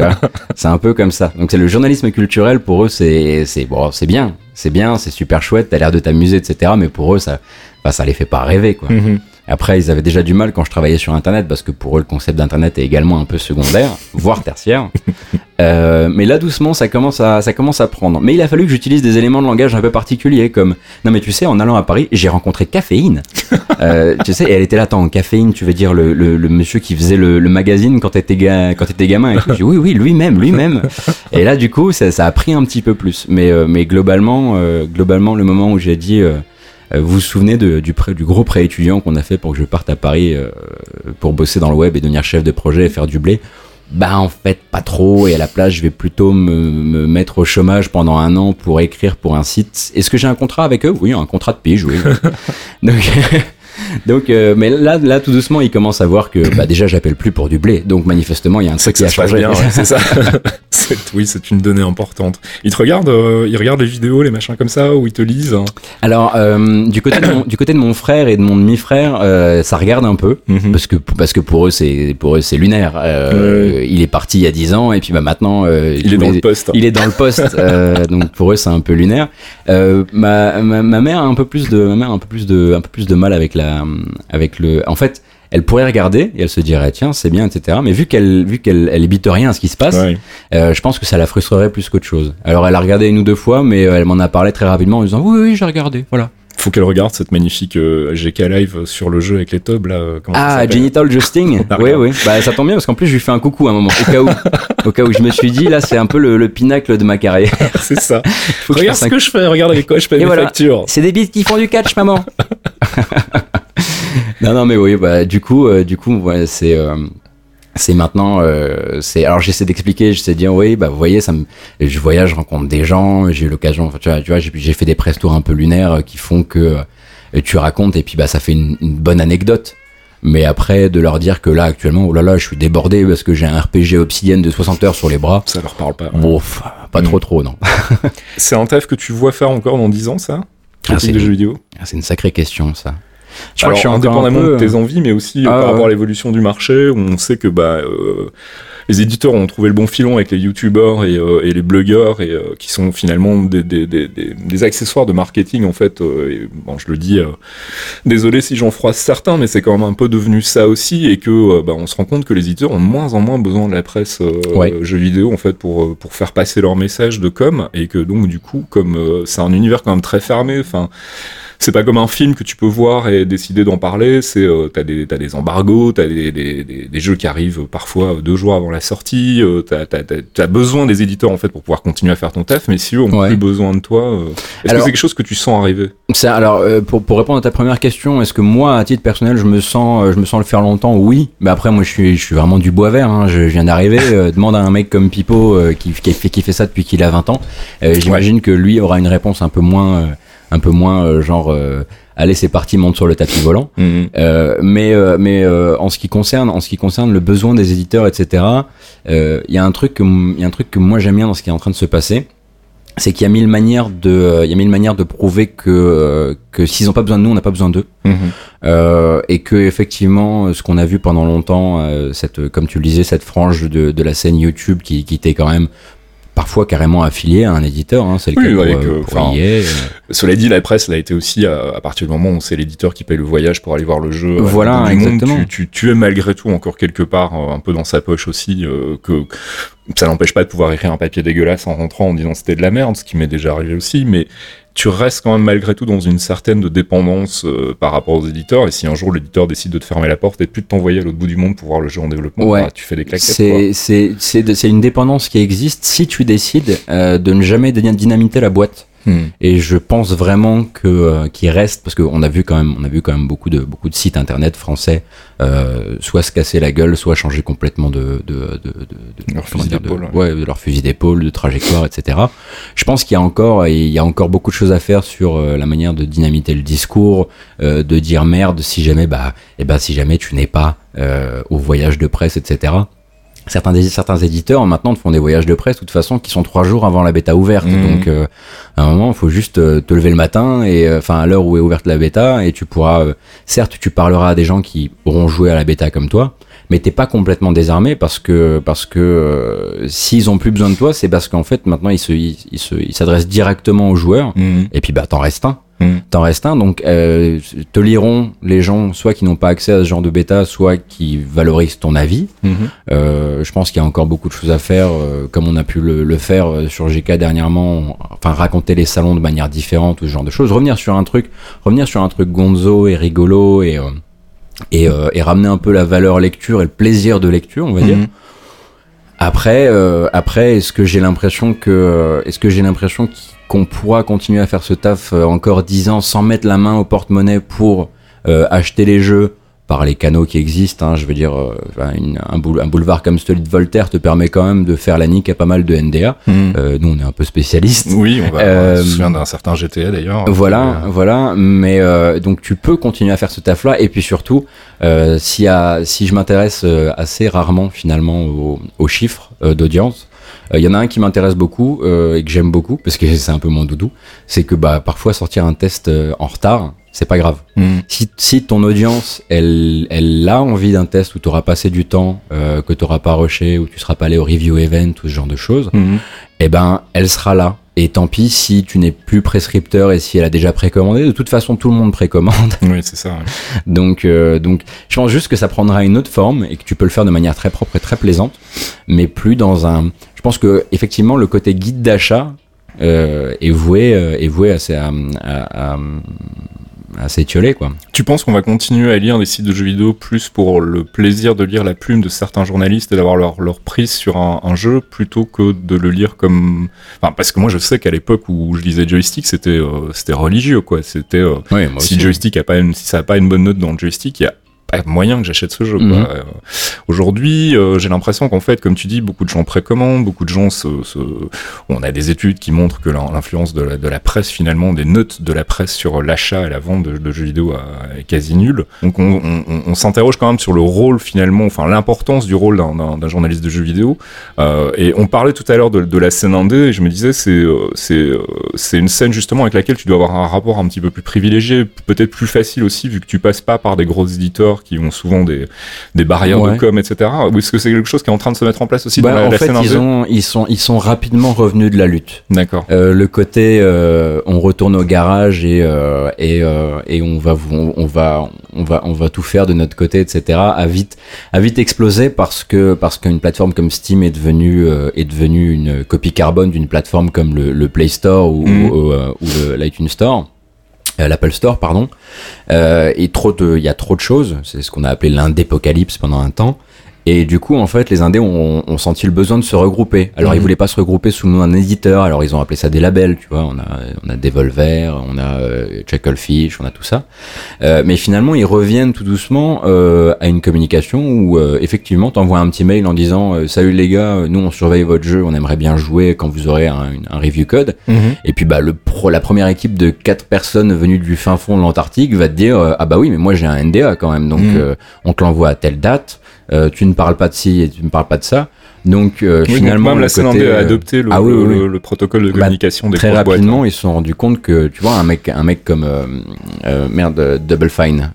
C'est un peu comme ça. Donc c'est le journalisme culturel pour eux c'est c'est bon c'est bien. C'est bien c'est super chouette t'as l'air de t'amuser etc mais pour eux ça bah, ça les fait pas rêver quoi. Mhm. Après ils avaient déjà du mal quand je travaillais sur internet parce que pour eux le concept d'internet est également un peu secondaire voire tertiaire Euh, mais là doucement ça commence à ça commence à prendre mais il a fallu que j'utilise des éléments de langage un peu particuliers comme non mais tu sais en allant à Paris j'ai rencontré caféine euh, tu sais, et elle était là, attends, caféine, tu veux dire le, le, le monsieur qui faisait le, le magazine quand t'étais ga, quand t'étais gamin et. Je dis, oui, oui, lui-même, lui-même. Et là, du coup, ça, ça a pris un petit peu plus. Mais, euh, mais globalement, globalement, le moment où j'ai dit, vous vous souvenez de- du, du gros prêt étudiant qu'on a fait pour que je parte à Paris euh, pour bosser dans le web et devenir chef de projet et faire du blé? Bah en fait pas trop et à la place je vais plutôt me, me mettre au chômage pendant un an pour écrire pour un site. Est-ce que j'ai un contrat avec eux? Oui, un contrat de pige, oui. donc, donc euh, mais là, là tout doucement ils commencent à voir que bah, déjà j'appelle plus pour du blé. Donc manifestement il y a un truc qui a changé. ouais, c'est ça. C'est- oui, c'est une donnée importante. Ils te regardent, euh, ils regardent les vidéos, les machins comme ça, où ils te lisent. hein. Alors euh, du côté de mon, du côté de mon frère et de mon demi-frère, euh, ça regarde un peu. Mhm. parce que parce que pour eux c'est pour eux c'est lunaire. Il est parti il y a 10 ans et puis bah maintenant euh, Il est dans les- le poste. Il est dans le poste, donc pour eux c'est un peu lunaire. Ma, ma ma mère a un peu plus de ma mère a un peu plus de un peu plus de mal avec la avec le. En fait, elle pourrait regarder et elle se dirait tiens c'est bien etc. Mais vu qu'elle vu qu'elle elle rien à ce qui se passe, Ouais. euh, je pense que ça la frustrerait plus qu'autre chose. Alors elle a regardé une ou deux fois, mais euh, elle m'en a parlé très rapidement en disant oui oui j'ai regardé voilà. Faut qu'elle regarde cette magnifique euh, GK live sur le jeu avec les tubs là. Ah, Genital Justing Oui, oui. Bah, ça tombe bien parce qu'en plus, je lui fais un coucou à un moment, au cas où. au cas où je me suis dit, là, c'est un peu le, le pinacle de ma carrière. C'est ça. Faut regarde ce un- que je fais, regarde avec quoi je paye Et mes voilà. factures. C'est des bites qui font du catch, maman. non, non, mais oui, bah, du coup, euh, du coup, ouais, c'est. euh, c'est maintenant, euh, c'est alors j'essaie d'expliquer, j'essaie de dire oui, bah vous voyez, ça me, je voyage, je rencontre des gens, j'ai eu l'occasion, enfin, tu vois, tu vois, j'ai j'ai fait des press tours un peu lunaires qui font que tu racontes et puis bah ça fait une, une bonne anecdote. Mais après de leur dire que là actuellement, oh là là, je suis débordé parce que j'ai un RPG Obsidian de 60 heures sur les bras. Ça leur parle pas. Bon, pas Mm. trop trop non. C'est un taf que tu vois faire encore dans 10 ans, ça? Critique c'est de jeux vidéo Ah, C'est une sacrée question ça. Je crois Alors, que je suis indépendamment peu, de tes envies, mais aussi euh, Ah, par rapport à l'évolution du marché, où on sait que bah, euh, les éditeurs ont trouvé le bon filon avec les youtubeurs et, euh, et les blogueurs, et euh, qui sont finalement des, des, des, des, accessoires de marketing en fait. euh, et, bon, je le dis, euh, désolé si j'en froisse certains, mais c'est quand même un peu devenu ça aussi, et que euh, bah, on se rend compte que les éditeurs ont de moins en moins besoin de la presse euh, Ouais. jeux vidéo en fait pour euh, pour faire passer leur message de com, et que donc du coup, comme euh, c'est un univers quand même très fermé, enfin c'est pas comme un film que tu peux voir et décider d'en parler. C'est euh, t'as des t'as des embargos, t'as des, des, des, des jeux qui arrivent parfois deux jours avant la sortie. Euh, t'as t'as t'as t'as besoin des éditeurs en fait pour pouvoir continuer à faire ton taf, mais si eux ont Ouais. plus besoin de toi, euh, est-ce que c'est quelque chose que tu sens arriver? Ça, alors, euh, pour, pour répondre à ta première question, est-ce que moi, à titre personnel, je me sens, euh, je me sens le faire longtemps? Oui. Mais après, moi, je suis, je suis vraiment du bois vert. Hein. Je, je viens d'arriver. euh, demande à un mec comme Pipo euh, qui, qui, fait, qui fait ça depuis qu'il a 20 ans. Euh, J'imagine que lui aura une réponse un peu moins, euh, un peu moins euh, genre, euh, allez, c'est parti, monte sur le tapis volant. Euh, mais euh, mais euh, en ce qui concerne en ce qui concerne le besoin des éditeurs etc il y a un truc il y a un truc que moi j'aime bien dans ce qui est en train de se passer c'est qu'il y a mille manières de il y a mille manières de prouver que que s'ils ont pas besoin de nous on n'a pas besoin d'eux. Euh, et que effectivement ce qu'on a vu pendant longtemps cette comme tu le disais cette frange de, de la scène YouTube qui qui était quand même parfois carrément affiliée à un éditeur hein, c'est le Oui, cas avec, euh, euh, pour enfin, EA, euh. Cela dit, la presse l'a été aussi à, à partir du moment où c'est l'éditeur qui paye le voyage pour aller voir le jeu. Voilà, monde. exactement. tu, tu, tu es malgré tout encore quelque part euh, un peu dans sa poche aussi, euh, que ça n'empêche pas de pouvoir écrire un papier dégueulasse en rentrant en disant c'était de la merde, ce qui m'est déjà arrivé aussi, mais tu restes quand même malgré tout dans une certaine de dépendance euh, par rapport aux éditeurs. Et si un jour l'éditeur décide de te fermer la porte et de plus de t'envoyer à l'autre bout du monde pour voir le jeu en développement, Ouais. bah, tu fais des claquettes. C'est une dépendance qui existe si tu décides euh, de ne jamais dyna- dynamiter la boîte. Et je pense vraiment que euh, qu'il reste parce qu'on a vu quand même on a vu quand même beaucoup de beaucoup de sites internet français euh, soit se casser la gueule, soit changer complètement de de de, de, de- Leur fusil d'épaule, ouais. de leur fusil d'épaule, de trajectoire, etc. Je pense qu'il y a encore il y a encore beaucoup de choses à faire sur euh, la manière de dynamiter le discours, euh, de dire merde si jamais bah et ben si jamais tu n'es pas euh, au voyage de presse, etc. Certains, certains éditeurs maintenant te font des voyages de presse de toute façon qui sont trois jours avant la bêta ouverte. Mhm. Donc euh, à un moment, il faut juste euh, te lever le matin et euh, enfin à l'heure où est ouverte la bêta et tu pourras, euh, certes, tu parleras à des gens qui auront joué à la bêta comme toi, mais t'es pas complètement désarmé parce que parce que euh, s'ils ont plus besoin de toi, c'est parce qu'en fait maintenant ils se ils, ils se ils s'adressent directement aux joueurs Hmm. et puis bah t'en restes un. Hmm. T'en restes un, donc euh, te liront les gens soit qui n'ont pas accès à ce genre de bêta, soit qui valorisent ton avis. Mhm. Euh, je pense qu'il y a encore beaucoup de choses à faire, euh, comme on a pu le, le faire sur GK dernièrement, enfin raconter les salons de manière différente ou ce genre de choses, revenir sur un truc, revenir sur un truc gonzo et rigolo et et, et ramener un peu la valeur lecture et le plaisir de lecture, on va dire. Après, euh, après, est-ce que j'ai l'impression que, est-ce que j'ai l'impression qu'on pourra continuer à faire ce taf euh, encore 10 ans sans mettre la main au porte-monnaie pour euh, acheter les jeux par les canaux qui existent. Hein, je veux dire, euh, une- un, boule- un boulevard comme celui de Voltaire te permet quand même de faire la nique à pas mal de NDA. Euh, nous, on est un peu spécialistes. Oui, on va. Euh, je me souviens d'un certain GTA d'ailleurs. Voilà, voilà. Mais euh, donc tu peux continuer à faire ce taf-là. Et puis surtout, euh, si, à- si je m'intéresse euh, assez rarement finalement aux, aux chiffres euh, d'audience, il y en a un qui m'intéresse beaucoup euh, et que j'aime beaucoup parce que c'est un peu mon doudou. C'est que bah parfois sortir un test euh, en retard, c'est pas grave. Mhm. Si, si ton audience, elle, elle a envie d'un test où tu auras passé du temps, euh, que tu n'auras pas rushé, où tu seras pas allé au review event, tout ce genre de choses, Mhm. eh ben, elle sera là. Et tant pis si tu n'es plus prescripteur et si elle a déjà précommandé. De toute façon, tout le monde précommande. Oui, c'est ça. Donc, euh, donc, je pense juste que ça prendra une autre forme et que tu peux le faire de manière très propre et très plaisante, mais plus dans un. Je pense que effectivement, le côté guide d'achat euh, est voué, euh, est voué à, s'é- à, à, à, à s'étioler, quoi. Tu penses qu'on va continuer à lire des sites de jeux vidéo plus pour le plaisir de lire la plume de certains journalistes et d'avoir leur, leur prise sur un, un jeu plutôt que de le lire comme. Enfin, parce que moi je sais qu'à l'époque où je lisais Joystick, c'était euh, c'était religieux quoi. C'était euh, si aussi. Joystick a pas une, si ça a pas une bonne note dans le Joystick, il y a moyen que j'achète ce jeu. Mhm. Euh, Aujourd'hui, euh, j'ai l'impression qu'en fait, comme tu dis, beaucoup de gens précommandent, beaucoup de gens se, se- On a des études qui montrent que l'in- l'influence de la, de la presse, finalement, des notes de la presse sur l'achat et la vente de, de jeux vidéo euh, est quasi nulle. Donc on, on- on- on s'interroge quand même sur le rôle, finalement, enfin l'importance du rôle d'un- journaliste de jeux vidéo. Euh, et on parlait tout à l'heure de, de la scène indé, et je me disais, c'est euh, c'est euh, c'est une scène justement avec laquelle tu dois avoir un rapport un petit peu plus privilégié, peut-être plus facile aussi, vu que tu passes pas par des gros éditeurs qui ont souvent des, des barrières de Ouais. com, etc. Ou est-ce que c'est quelque chose qui est en train de se mettre en place aussi Bah, dans la, en la fait, scène ils, ont, ils, sont, ils sont rapidement revenus de la lutte. D'accord. Euh, le côté euh, on retourne au garage et euh, et, euh, et on va on, on va on va on va tout faire de notre côté etc a vite a vite explosé parce que parce qu'une plateforme comme Steam est devenue euh, est devenue une copie carbone d'une plateforme comme le, le Play Store ou, Mhm. ou, euh, ou l'iTunes Store l'Apple Store pardon. Euh, et trop de il y a trop de choses. C'est ce qu'on a appelé l'indépocalypse pendant un temps et du coup, en fait, les indés ont, ont senti le besoin de se regrouper. Alors, Mhm. ils voulaient pas se regrouper sous le nom d'un éditeur. Alors, ils ont appelé ça des labels, tu vois. On a, on a Devolver, on a euh, Chucklefish, on a tout ça. Euh, mais finalement, ils reviennent tout doucement euh, à une communication où, euh, effectivement, t'envoies un petit mail en disant euh, Salut les gars, euh, nous on surveille votre jeu, on aimerait bien jouer quand vous aurez un, un review code. Mhm. Et puis bah le pro, la première équipe de quatre personnes venues du fin fond de l'Antarctique va te dire euh, ah bah oui mais moi j'ai un NDA quand même donc Mhm. euh, on te l'envoie à telle date euh, tu ne parles pas de ci et tu ne parles pas de ça. Donc euh, Oui, donc finalement même la indé a euh, adopté le, ah oui, le, oui, le- le protocole de Bah, communication des très boîtes. rapidement ils se sont rendus compte que tu vois un mec un mec comme euh, merde Double Fine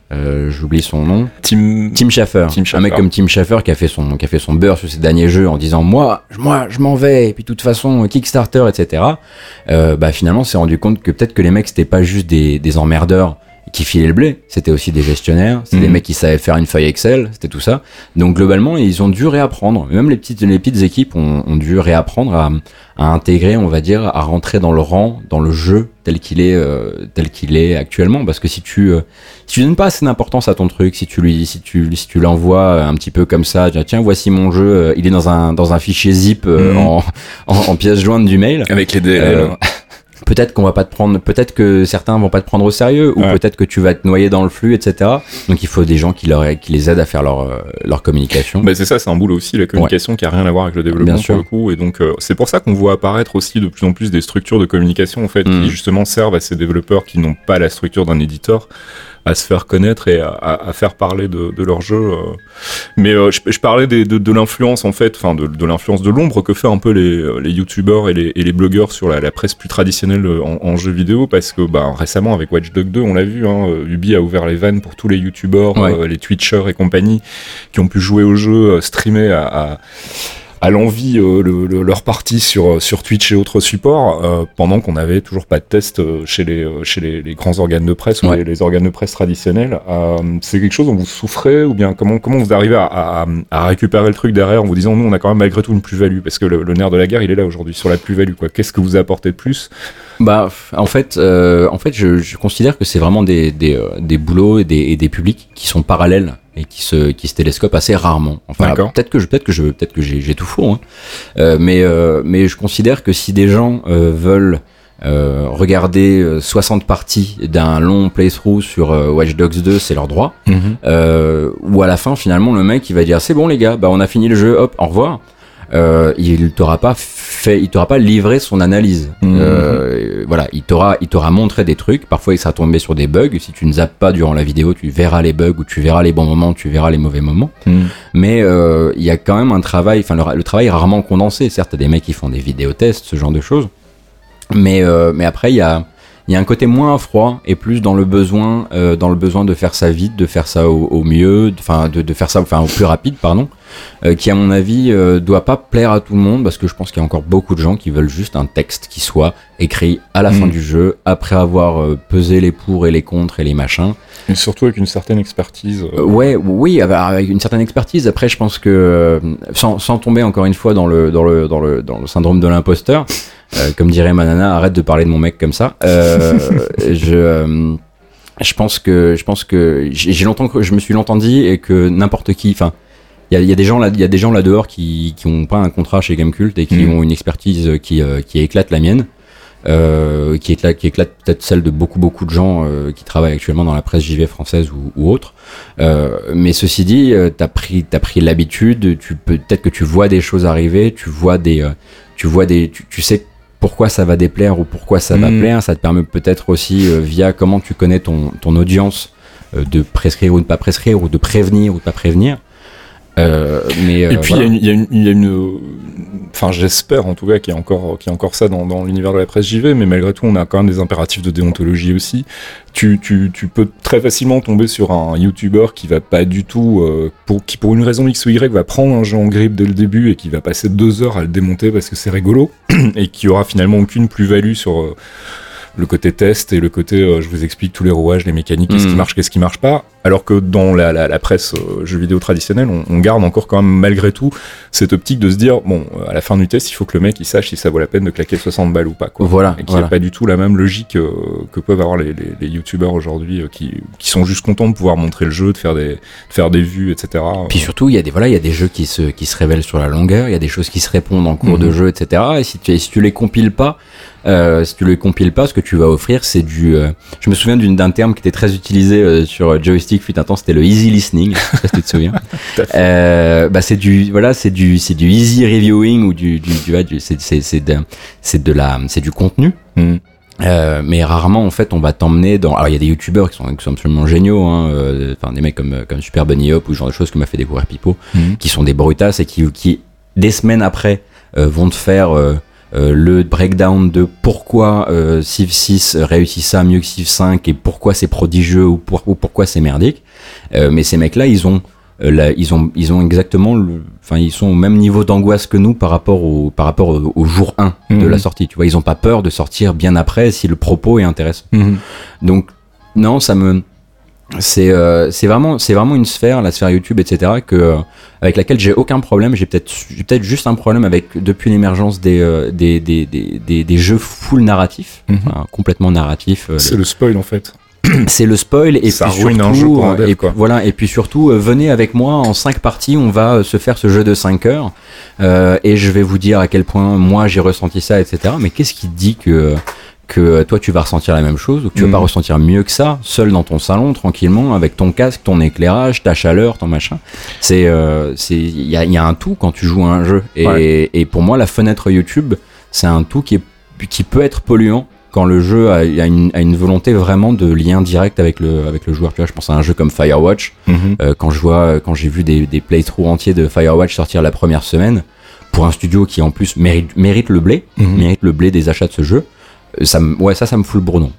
j'oublie son nom. Team... Tim Schafer, Tim un mec comme Tim Schafer qui a fait son qui a fait son beurre sur ses derniers jeux en disant moi moi je m'en vais et puis de toute façon Kickstarter etc. Bah finalement s'est rendu compte que peut-être que les mecs c'était pas juste des, des emmerdeurs qui filaient le blé, c'était aussi des gestionnaires, c'était des Mhm. mecs qui savaient faire une feuille Excel, c'était tout ça. Donc globalement ils ont dû réapprendre, même les petites les petites équipes ont, ont dû réapprendre à, à intégrer, on va dire, à rentrer dans le rang, dans le jeu tel qu'il est euh, tel qu'il est actuellement, parce que si tu euh, si tu donnes pas assez d'importance à ton truc, si tu lui, si tu, si tu l'envoies un petit peu comme ça, tiens, tiens, voici mon jeu, euh, il est dans un, dans un fichier zip euh, Mhm. en, en, en pièce jointe du mail. Avec les DLL. Peut-être qu'on va pas te prendre, peut-être que certains vont pas te prendre au sérieux, ou Ouais. peut-être que tu vas te noyer dans le flux, etc. Donc il faut des gens qui leur, qui les aident à faire leur, euh, leur communication. Bah c'est ça, c'est un boulot aussi, la communication qui a rien à voir avec le développement Bien pour le coup. Et donc euh, c'est pour ça qu'on voit apparaître aussi de plus en plus des structures de communication en fait qui justement servent à ces développeurs qui n'ont pas la structure d'un éditeur à se faire connaître et à, à- à faire parler de, de leur jeu. euh. Mais euh, je, je parlais des- de, de l'influence en fait, enfin de, de l'influence de l'ombre que fait un peu les, euh, les youtubeurs et les, et les blogueurs sur la, la presse plus traditionnelle en, en jeux vidéo parce que bah, récemment avec Watch Dogs 2 on l'a vu, hein, Ubi a ouvert les vannes pour tous les youtubeurs, Ouais. les twitchers et compagnie qui ont pu jouer au jeu, streamer à, à, à l'envie euh, le- le- leur partie sur, euh, sur Twitch et autres supports, euh, pendant qu'on n'avait toujours pas de test chez les, chez les, les grands organes de presse ou les, les organes de presse traditionnels. Euh, c'est quelque chose dont vous souffrez ou bien comment, comment vous arrivez à, à, à récupérer le truc derrière en vous disant nous on a quand même malgré tout une plus-value parce que le, le nerf de la guerre il est là aujourd'hui sur la plus-value quoi. Qu'est-ce que vous apportez de plus Bah, en fait, euh, en fait, je, je considère que c'est vraiment des des, euh, des boulots et des, et des publics qui sont parallèles et qui se qui se télescopent assez rarement. Enfin, peut-être que je peut-être que je peut-être que j'ai tout faux, hein. Euh, mais euh, mais je considère que si des gens euh, veulent euh, regarder euh, 60 parties d'un long playthrough sur euh, Watch Dogs 2, c'est leur droit. Euh, ou à la fin, finalement, le mec il va dire c'est bon les gars, bah on a fini le jeu, hop, au revoir. Euh, il t'aura pas fait, il t'aura pas livré son analyse. Mhm. Euh, voilà, il t'aura, il t'aura montré des trucs. Parfois, il sera tombé sur des bugs. Si tu ne zappes pas durant la vidéo, tu verras les bugs ou tu verras les bons moments, tu verras les mauvais moments. Mais euh, il y a quand même un travail. Enfin, le, le travail est rarement condensé. Certes, t'as des mecs qui font des vidéotests, ce genre de choses. Mais mais après, il y a il y a un côté moins froid et plus dans le besoin euh, dans le besoin de faire ça vite, de faire ça au, au mieux, enfin de, de faire ça enfin au plus rapide, pardon. euh, qui à mon avis euh, doit pas plaire à tout le monde parce que je pense qu'il y a encore beaucoup de gens qui veulent juste un texte qui soit écrit à la fin Mm. du jeu après avoir euh, pesé les pour et les contre et les machins. Et surtout avec une certaine expertise. Ouais, oui, avec- une certaine expertise. Après, je pense que sans, sans tomber encore une fois dans le dans le dans le dans le syndrome de l'imposteur, euh, comme dirait Manana, arrête de parler de mon mec comme ça. Euh, je euh, je pense que je pense que j'ai longtemps que je me suis longtemps dit et que n'importe qui, enfin. Il y a, il y a des gens là, il y a des gens là dehors qui qui ont pas un contrat chez Gamecult et qui Mhm. ont une expertise qui euh, qui éclate la mienne, euh, qui éclate qui éclate peut-être celle de beaucoup beaucoup de gens euh, qui travaillent actuellement dans la presse JV française ou, ou autre. Mais ceci dit, t'as pris, t'as pris l'habitude. Tu peux peut-être que tu vois des choses arriver, tu vois des, tu vois des, tu, tu sais pourquoi ça va déplaire ou pourquoi ça va Mm. plaire. Ça te permet peut-être aussi euh, via comment tu connais ton ton audience euh, de prescrire ou de pas prescrire ou de prévenir ou de pas prévenir. Euh, mais euh, Et puis il y a une- il y, a une- il y a une, enfin j'espère en tout cas qu'il y a encore, qu'il y a encore ça dans, dans l'univers de la presse JV, mais malgré tout on a quand même des impératifs de déontologie aussi. Tu, tu, tu peux très facilement tomber sur un YouTuber qui va pas du tout, euh, pour, qui pour une raison X ou Y va prendre un jeu en grippe dès le début et qui va passer deux heures à le démonter parce que c'est rigolo et qui aura finalement aucune plus-value sur euh, le côté test et le côté euh, je vous explique tous les rouages, les mécaniques, qu'est-ce qui Mhm. marche, qu'est-ce qui marche pas. Alors que dans la, la, la presse euh, jeux vidéo traditionnelle, on, on garde encore quand même malgré tout cette optique de se dire bon, euh, à la fin du test, il faut que le mec il sache si ça vaut la peine de claquer 60 balles ou pas. Quoi. Voilà, Et qu'il n'y voilà. a pas du tout la même logique euh, que peuvent avoir les, les, les youtubeurs aujourd'hui qui, qui sont juste contents de pouvoir montrer le jeu, de faire des, de faire des vues, etc. Puis surtout, il y a des voilà, il y a des jeux qui se qui se révèlent sur la longueur, il y a des choses qui se répondent en cours Mhm. de jeu, etc. Et si tu si tu les compiles pas, euh, si tu les compiles pas, ce que tu vas offrir, c'est du. euh, je me souviens d'un terme qui était très utilisé euh, sur joystick fut un temps, c'était le easy listening. je sais pas si tu te souviens. Bah c'est du voilà, c'est du c'est du easy reviewing ou du du, du, c'est c'est c'est de c'est de la c'est du contenu. Euh, mais rarement en fait on va t'emmener dans alors il y a des youtubeurs qui sont, qui sont absolument géniaux hein, euh, enfin des mecs comme comme Super Bunny Hop ou ce genre de choses que m'a fait découvrir Pipo Mhm. qui sont des brutasses et qui qui des semaines après euh, vont te faire euh, le breakdown de pourquoi euh, Civ 6 réussit ça mieux que Civ 5 et pourquoi c'est prodigieux ou, pour- ou pourquoi c'est merdique Euh, mais ces mecs là ils ont euh, là, ils ont ils ont exactement enfin ils sont au même niveau d'angoisse que nous par rapport au par rapport au, au jour 1 de Mhm. la sortie tu vois ils ont pas peur de sortir bien après si le propos est intéressant Mhm. donc non, ça me c'est euh, c'est vraiment c'est vraiment une sphère la sphère YouTube etc que euh, avec laquelle j'ai aucun problème j'ai peut-être j'ai peut-être juste un problème avec depuis l'émergence des, euh, des, des, des, des des jeux full narratifs Mhm. enfin, complètement narratifs euh, C'est le spoil en fait. c'est le spoil et Ça puis surtout un jeu pour un euh, dev, et quoi. voilà et puis surtout euh, venez avec moi en cinq parties on va se faire ce jeu de 5 heures euh, et je vais vous dire à quel point moi j'ai ressenti ça etc mais qu'est-ce qui dit que que toi tu vas ressentir la même chose ou que tu vas pas ressentir mieux que ça seul dans ton salon tranquillement avec ton casque ton éclairage ta chaleur ton machin c'est euh, c'est il y a, y a un tout quand tu joues à un jeu et, Ouais. et pour moi la fenêtre YouTube c'est un tout qui est qui peut être polluant quand le jeu a, a une, a une volonté vraiment de lien direct avec le avec le joueur tu vois je pense à un jeu comme Firewatch Mhm. euh, quand je vois quand j'ai vu des, des playthroughs entiers de Firewatch sortir la première semaine pour un studio qui en plus mérite mérite le blé Mhm. mérite le blé des achats de ce jeu euh, ça ouais ça ça me fout le bourdon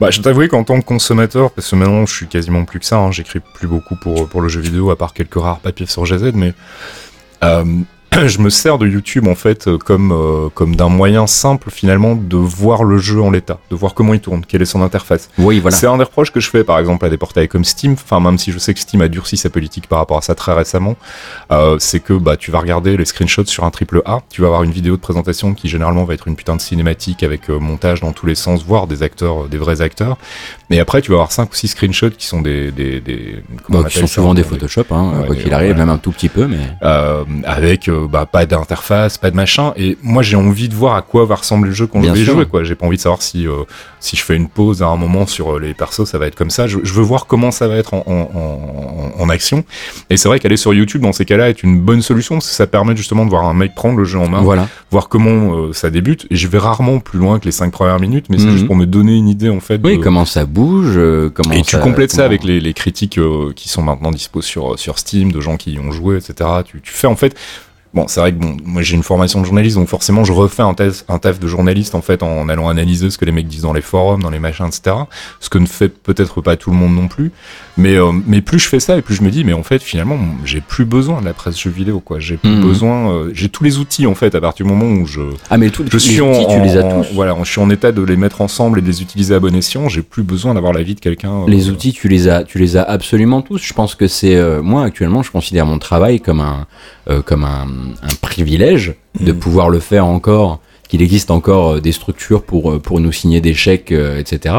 Bah, je t'avoue qu'en tant que consommateur, parce que maintenant je suis quasiment plus que ça, hein, j'écris plus beaucoup pour, pour le jeu vidéo, à part quelques rares papiers sur GZ, mais euh, je me sers de YouTube en fait euh, comme euh, comme d'un moyen simple finalement de voir le jeu en l'état, de voir comment il tourne, quelle est son interface. Oui, voilà. C'est un des reproches que je fais par exemple à des portails comme Steam, enfin même si je sais que Steam a durci sa politique par rapport à ça très récemment, euh, c'est que bah tu vas regarder les screenshots sur un triple A, tu vas avoir une vidéo de présentation qui généralement va être une putain de cinématique avec euh, montage dans tous les sens, voire des acteurs, des vrais acteurs. Mais après tu vas avoir cinq ou six screenshots qui sont des des, Bah, qui sont souvent des Des- Photoshop, hein, Ouais, quoi qu'il arrive, même un tout petit peu, mais. avec bah, pas d'interface, pas de machin. Et moi, j'ai envie de voir à quoi va ressembler le jeu quand Bien je vais sûr. jouer. Quoi, j'ai pas envie de savoir si euh, si je fais une pause à un moment sur euh, les persos, ça va être comme ça. Je, je veux voir comment ça va être en, en, en, en action. Et c'est vrai qu'aller sur YouTube dans ces cas-là est une bonne solution parce que ça permet justement de voir un mec prendre le jeu en main, Voilà. voir comment euh, ça débute. Et je vais rarement plus loin que les cinq premières minutes, mais c'est Mhm. juste pour me donner une idée en fait. Oui, de- comment ça bouge, euh, comment et tu complètes ça avec les, les critiques euh, qui sont maintenant dispo sur, sur Steam, de gens qui y ont joué, etc. Tu, tu fais en fait. Bon, c'est vrai que bon, moi j'ai une formation de journaliste, donc forcément je refais un taf, un taf de journaliste en fait en allant analyser ce que les mecs disent dans les forums, dans les machins, etc. Ce que ne fait peut-être pas tout le monde non plus. Mais, euh, mais plus je fais ça et plus je me dis, mais en fait finalement j'ai plus besoin de la presse jeux vidéo, quoi. J'ai plus Mhm. besoin, euh, j'ai tous les outils en fait à partir du moment où je, Ah, mais tout, je les suis en, outils, tu les as en- tous. voilà, je suis en état de les mettre ensemble et de les utiliser à bon escient. J'ai plus besoin d'avoir l'avis de quelqu'un. euh, Les outils, tu les as, tu les as absolument tous. Je pense que c'est moi actuellement, je considère mon travail comme un, euh, comme un, un privilège de Mhm. pouvoir le faire encore. Qu'il existe encore euh, des structures pour euh, pour nous signer des chèques, euh, etc.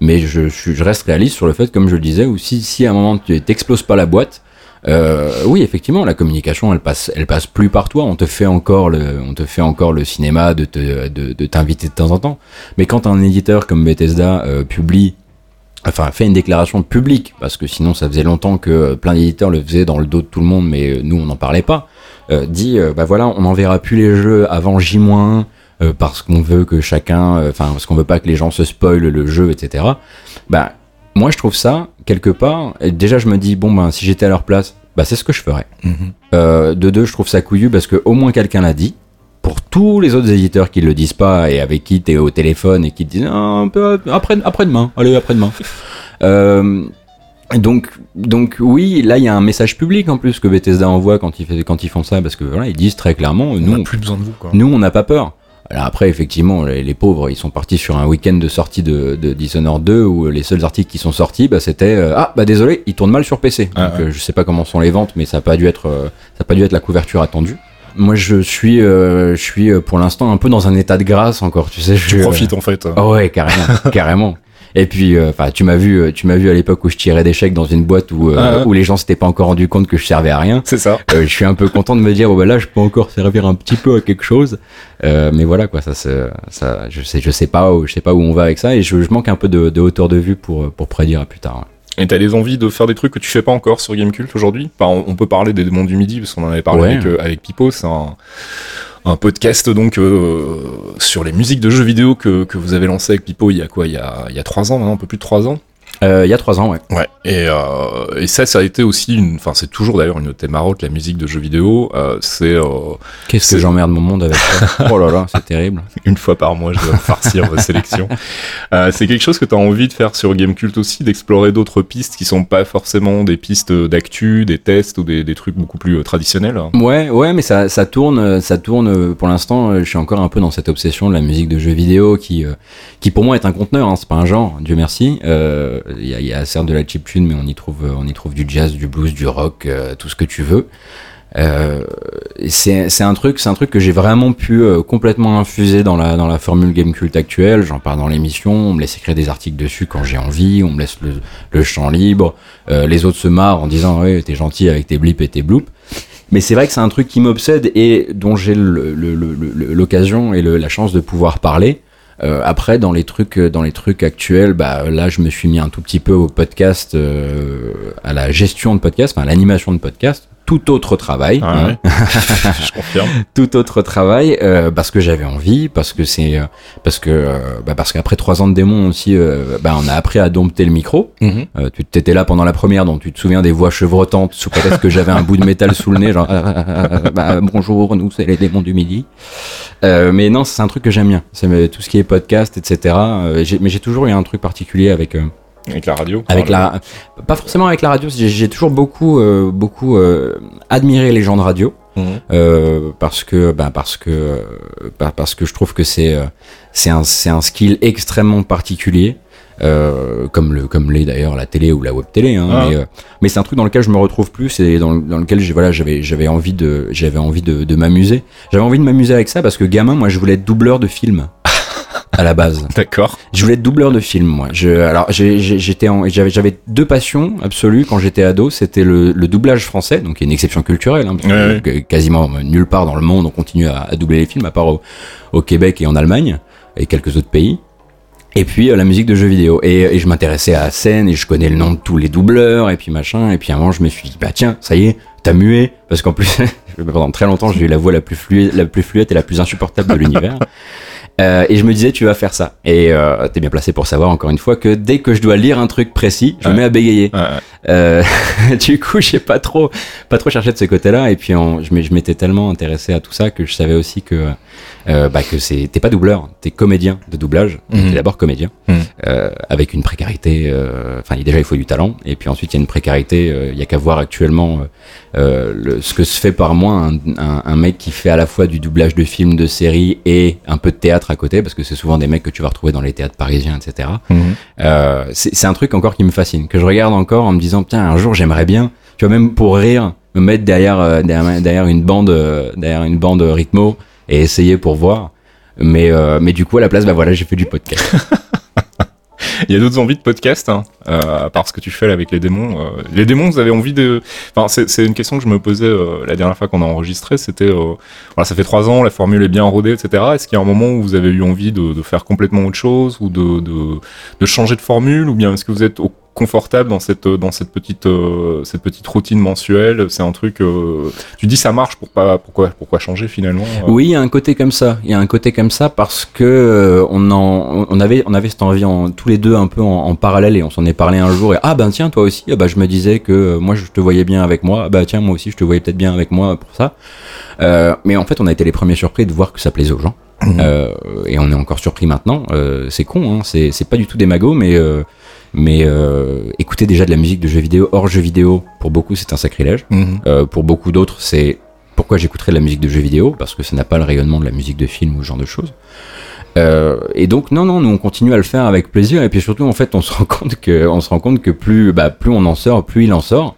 Mais je, je, je reste réaliste sur le fait, comme je le disais, ou si si à un moment tu t'exploses pas la boîte. Euh, oui, effectivement, la communication, elle passe, elle passe plus par toi. On te fait encore le, on te fait encore le cinéma de te, de, de t'inviter de temps en temps. Mais quand un éditeur comme Bethesda euh, publie enfin fait une déclaration publique parce que sinon ça faisait longtemps que euh, plein d'éditeurs le faisaient dans le dos de tout le monde mais euh, nous on n'en parlait pas euh, dit euh, bah voilà on n'enverra plus les jeux avant J- euh, parce qu'on veut que chacun enfin parce qu'on veut pas que les gens se spoilent le jeu etc bah moi je trouve ça quelque part déjà je me dis bon ben si j'étais à leur place bah c'est ce que je ferais Mhm. euh, de deux, je trouve ça couillu parce que au moins quelqu'un l'a dit. Pour tous les autres éditeurs qui le disent pas et avec qui t'es au téléphone et qui te disent Ah, un peu après demain, allez après demain. euh, donc donc oui, là il y a un message public en plus que Bethesda envoie quand ils fait, quand ils font ça parce que voilà ils disent très clairement On nous a plus besoin de vous, quoi. nous on n'a pas peur. Alors après, effectivement, les, les pauvres, ils sont partis sur un week-end de sortie de, de Dishonored 2 où les seuls articles qui sont sortis, bah, c'était euh, ah bah désolé, il tourne mal sur PC. Ah, Donc ouais. euh, je sais pas comment sont les ventes, mais ça a pas dû être euh, ça a pas dû être la couverture attendue. Moi, je suis euh, je suis euh, pour l'instant un peu dans un état de grâce encore, tu sais. Je, Tu euh, profites en fait. ah ouais, carrément, carrément. Et puis, euh, enfin, tu m'as vu, tu m'as vu à l'époque où je tirais des chèques dans une boîte où, euh, Ah ouais. où les gens s'étaient pas encore rendu compte que je servais à rien. C'est ça. Euh, je suis un peu content de me dire, oh, bah là, je peux encore servir un petit peu à quelque chose. Euh, mais voilà, quoi, ça, ça, je sais, je sais pas où, je sais pas où on va avec ça, et je, je manque un peu de, de hauteur de vue pour, pour prédire à plus tard. ouais. Et t'as des envies de faire des trucs que tu fais pas encore sur Gamecult aujourd'hui? Enfin, on peut parler des démons du midi parce qu'on en avait parlé Ouais. avec, euh, avec Pipo. C'est un, un podcast donc euh, sur les musiques de jeux vidéo que, que vous avez lancé avec Pipo il y a quoi? Il y a, il y a trois ans maintenant, un peu plus de trois ans. Euh, Il y a trois ans, ouais. Ouais. Et, euh, et ça, ça a été aussi une. Enfin, c'est toujours d'ailleurs une de tes marottes, la musique de jeux vidéo. Euh, c'est euh, Qu'est-ce que j'emmerde mon monde avec ça Oh là là, c'est terrible. une fois par mois, je dois farcir vos sélections. Euh, c'est quelque chose que tu as envie de faire sur Gamecult aussi, d'explorer d'autres pistes qui sont pas forcément des pistes d'actu, des tests ou des, des trucs beaucoup plus euh, traditionnels. Ouais, ouais, mais ça, ça tourne, ça tourne. Pour l'instant, je suis encore un peu dans cette obsession de la musique de jeux vidéo qui, euh, qui pour moi est un conteneur. Hein, c'est pas un genre, Dieu merci. Euh, Il il y a certes de la chiptune, mais on y trouve, euh, on y trouve du jazz, du blues, du rock, euh, tout ce que tu veux. Euh, c'est un truc, c'est un truc que j'ai vraiment pu euh, complètement infuser dans la dans la formule game cult actuelle. J'en parle dans l'émission, on me laisse écrire des articles dessus quand j'ai envie, on me laisse le, le champ libre. Euh, les autres se marrent en disant ouais t'es gentil avec tes blips et tes bloops. Mais c'est vrai que c'est un truc qui m'obsède et dont j'ai l'occasion et la chance de pouvoir parler. Euh, après, dans les trucs, dans les trucs actuels, bah là, je me suis mis un tout petit peu au podcast, euh, à la gestion de podcast, à l'animation de podcast. Tout autre travail, Ah hein, ouais. je confirme. tout autre travail, euh, parce que j'avais envie, parce que c'est, euh, parce que, euh, bah, parce qu'après trois ans de démon aussi, euh, bah, on a appris à dompter le micro. Euh, tu étais là pendant la première, donc tu te souviens des voix chevrotantes sous prétexte que j'avais un bout de métal sous le nez, genre Ah, ah, ah, ah, bah, bonjour, nous c'est les démons du midi. Euh, mais non, c'est un truc que j'aime bien. C'est tout ce qui est podcast, etc. Euh, j'ai- mais j'ai toujours eu un truc particulier avec euh, Avec la radio. avec la, pas forcément avec la radio. J'ai toujours beaucoup, euh, beaucoup euh, admiré les gens de radio. Mhm. euh, parce que bah, parce que euh, bah, parce que je trouve que c'est euh, c'est un c'est un skill extrêmement particulier euh, comme le comme l'est d'ailleurs la télé ou la web télé hein, Ah. mais euh, mais c'est un truc dans lequel je me retrouve plus et dans, dans lequel j'ai voilà j'avais j'avais envie de j'avais envie de, de m'amuser j'avais envie de m'amuser avec ça parce que gamin moi je voulais être doubleur de film à la base D'accord. je voulais être doubleur de film, moi. Je, alors, j'étais, j'avais, j'avais deux passions absolues quand j'étais ado. C'était le, le doublage français, donc qui est une exception culturelle, hein, parce Ouais, que quasiment nulle part dans le monde on continue à, à doubler les films, à part au, au Québec et en Allemagne et quelques autres pays. Et puis euh, la musique de jeux vidéo. Et, et je m'intéressais à la scène et je connais le nom de tous les doubleurs et puis machin. Et puis à un moment, je me suis dit, bah tiens, ça y est, t'as mué. Parce qu'en plus, pendant très longtemps, j'ai eu la voix la plus fluide, la plus fluette et la plus insupportable de l'univers. Euh, et je me disais, tu vas faire ça. Et euh, t'es bien placé pour savoir, encore une fois, que dès que je dois lire un truc précis, je me mets à bégayer. Ouais, ouais. Euh, du coup, j'ai pas trop, pas trop cherché de ce côté-là. Et puis, m'ai- je m'étais tellement intéressé à tout ça que je savais aussi que, euh, bah, que c'est, t'es pas doubleur, t'es comédien de doublage. Mhm. T'es d'abord comédien, Mhm. euh, avec une précarité. euh, Enfin, déjà, il faut du talent. Et puis ensuite, il y a une précarité. euh, Il y a qu'à voir actuellement euh, le, ce que se fait par mois un, un, un mec qui fait à la fois du doublage de films, de séries et un peu de théâtre à côté, parce que c'est souvent des mecs que tu vas retrouver dans les théâtres parisiens, etc. Euh, c'est c'est un truc encore qui me fascine, que je regarde encore en me disant, tiens, un jour j'aimerais bien, tu vois, même pour rire, me mettre derrière, euh, derrière, derrière une bande, euh, derrière une bande rythmo et essayer pour voir. Mais, euh, mais du coup, à la place, bah voilà, j'ai fait du podcast. Il y a d'autres envies de podcast, hein, euh, à part ce que tu fais là avec les démons. euh, les démons, vous avez envie de. Enfin, c'est une question que je me posais euh, la dernière fois qu'on a enregistré. C'était, voilà, ça fait trois ans, la formule est bien rodée, etc. Est-ce qu'il y a un moment où vous avez eu envie de, de faire complètement autre chose ou de, de, de changer de formule, ou bien est-ce que vous êtes au- confortable dans cette dans cette petite euh, cette petite routine mensuelle C'est un truc. euh, tu dis ça marche pour pas pourquoi pourquoi changer finalement euh Oui, il y a un côté comme ça. Il y a un côté comme ça parce que euh, on en, on avait, on avait cette envie en, tous les deux un peu en, en parallèle et on s'en est parlé un jour et ah ben tiens toi aussi, ah bah je me disais que euh, moi je te voyais bien avec moi, ah bah tiens moi aussi je te voyais peut-être bien avec moi pour ça. Euh, mais en fait on a été les premiers surpris de voir que ça plaisait aux gens. Euh, et on est encore surpris maintenant. Euh, c'est con, hein, c'est c'est pas du tout des magots, mais euh, mais euh, écouter déjà de la musique de jeux vidéo hors jeux vidéo pour beaucoup c'est un sacrilège. Mhm. Euh, pour beaucoup d'autres, c'est pourquoi j'écouterais de la musique de jeux vidéo? Parce que ça n'a pas le rayonnement de la musique de film ou ce genre de choses. Euh, et donc non non nous on continue à le faire avec plaisir et puis surtout en fait on se rend compte que on se rend compte que plus bah plus on en sort plus il en sort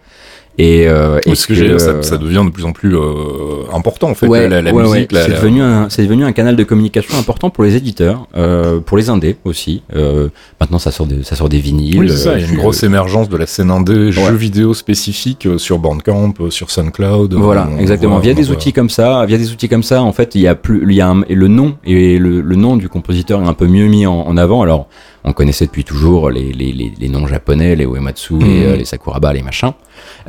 et, euh, et ce que, j'ai- ça, ça devient de plus en plus euh, important en fait Ouais, la, la ouais, musique. ouais. c'est la- devenu un c'est devenu un canal de communication important pour les éditeurs euh, pour les indés aussi euh, maintenant ça sort des ça sort des vinyles Oui, ça, il y a euh, une grosse émergence de la scène indé, jeux vidéo spécifiques euh, sur Bandcamp, euh, sur SoundCloud. Voilà, On exactement. voit- via des outils comme ça, via des outils comme ça, en fait, il y a plus, il y a un- et le nom et le, le nom du compositeur est un peu mieux mis en, en avant. Alors, on connaissait depuis toujours les, les, les, les noms japonais, les Uematsu, les, Mhm. euh, les Sakuraba, les machins.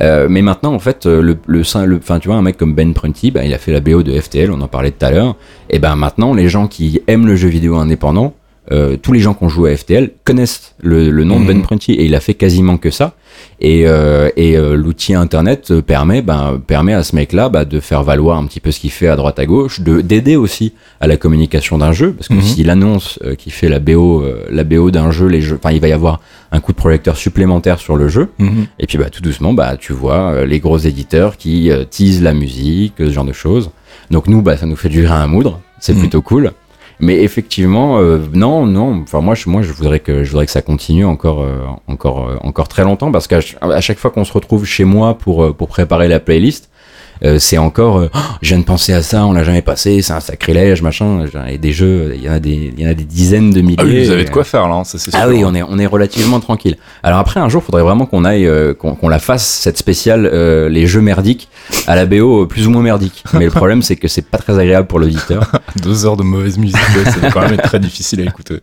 Euh, mais maintenant, en fait, euh, le, le, le, enfin, tu vois, un mec comme Ben Prunty, bah, il a fait la BO de FTL, on en parlait tout à l'heure. Et ben maintenant, les gens qui aiment le jeu vidéo indépendant, euh, tous les gens qui ont joué à FTL connaissent le, le nom Mhm. de Ben Prunty et il a fait quasiment que ça. Et, euh, et euh, l'outil internet euh, permet, ben, permet à ce mec-là bah, de faire valoir un petit peu ce qu'il fait à droite à gauche, de d'aider aussi à la communication d'un jeu, parce que Mhm. s'il annonce euh, qu'il fait la BO, euh, la BO d'un jeu, les jeux, enfin il va y avoir un coup de projecteur supplémentaire sur le jeu. Mhm. Et puis bah tout doucement, bah tu vois euh, les gros éditeurs qui teasent la musique, ce genre de choses. Donc nous, bah ça nous fait du grain à moudre, c'est Mhm. plutôt cool. Mais effectivement, euh, non, non. Enfin moi, je, moi, je voudrais que je voudrais que ça continue encore, euh, encore, euh, encore très longtemps, parce qu'à à chaque fois qu'on se retrouve chez moi pour euh, pour préparer la playlist, euh, c'est encore, euh, Oh, je viens de penser à ça, on l'a jamais passé, c'est un sacrilège, machin. Et des jeux, il y en a des, il y en a des dizaines de milliers. Ah oui, vous avez de quoi faire là, hein, ça c'est sûr. ah oui, on est, on est relativement tranquille. Alors après, un jour, faudrait vraiment qu'on aille, euh, qu'on qu'on la fasse, cette spéciale, euh, les jeux merdiques, à la BO euh, plus ou moins merdique. Mais le problème, c'est que c'est pas très agréable pour l'auditeur. Deux heures de mauvaise musique, ouais, ça va quand même être très difficile à écouter.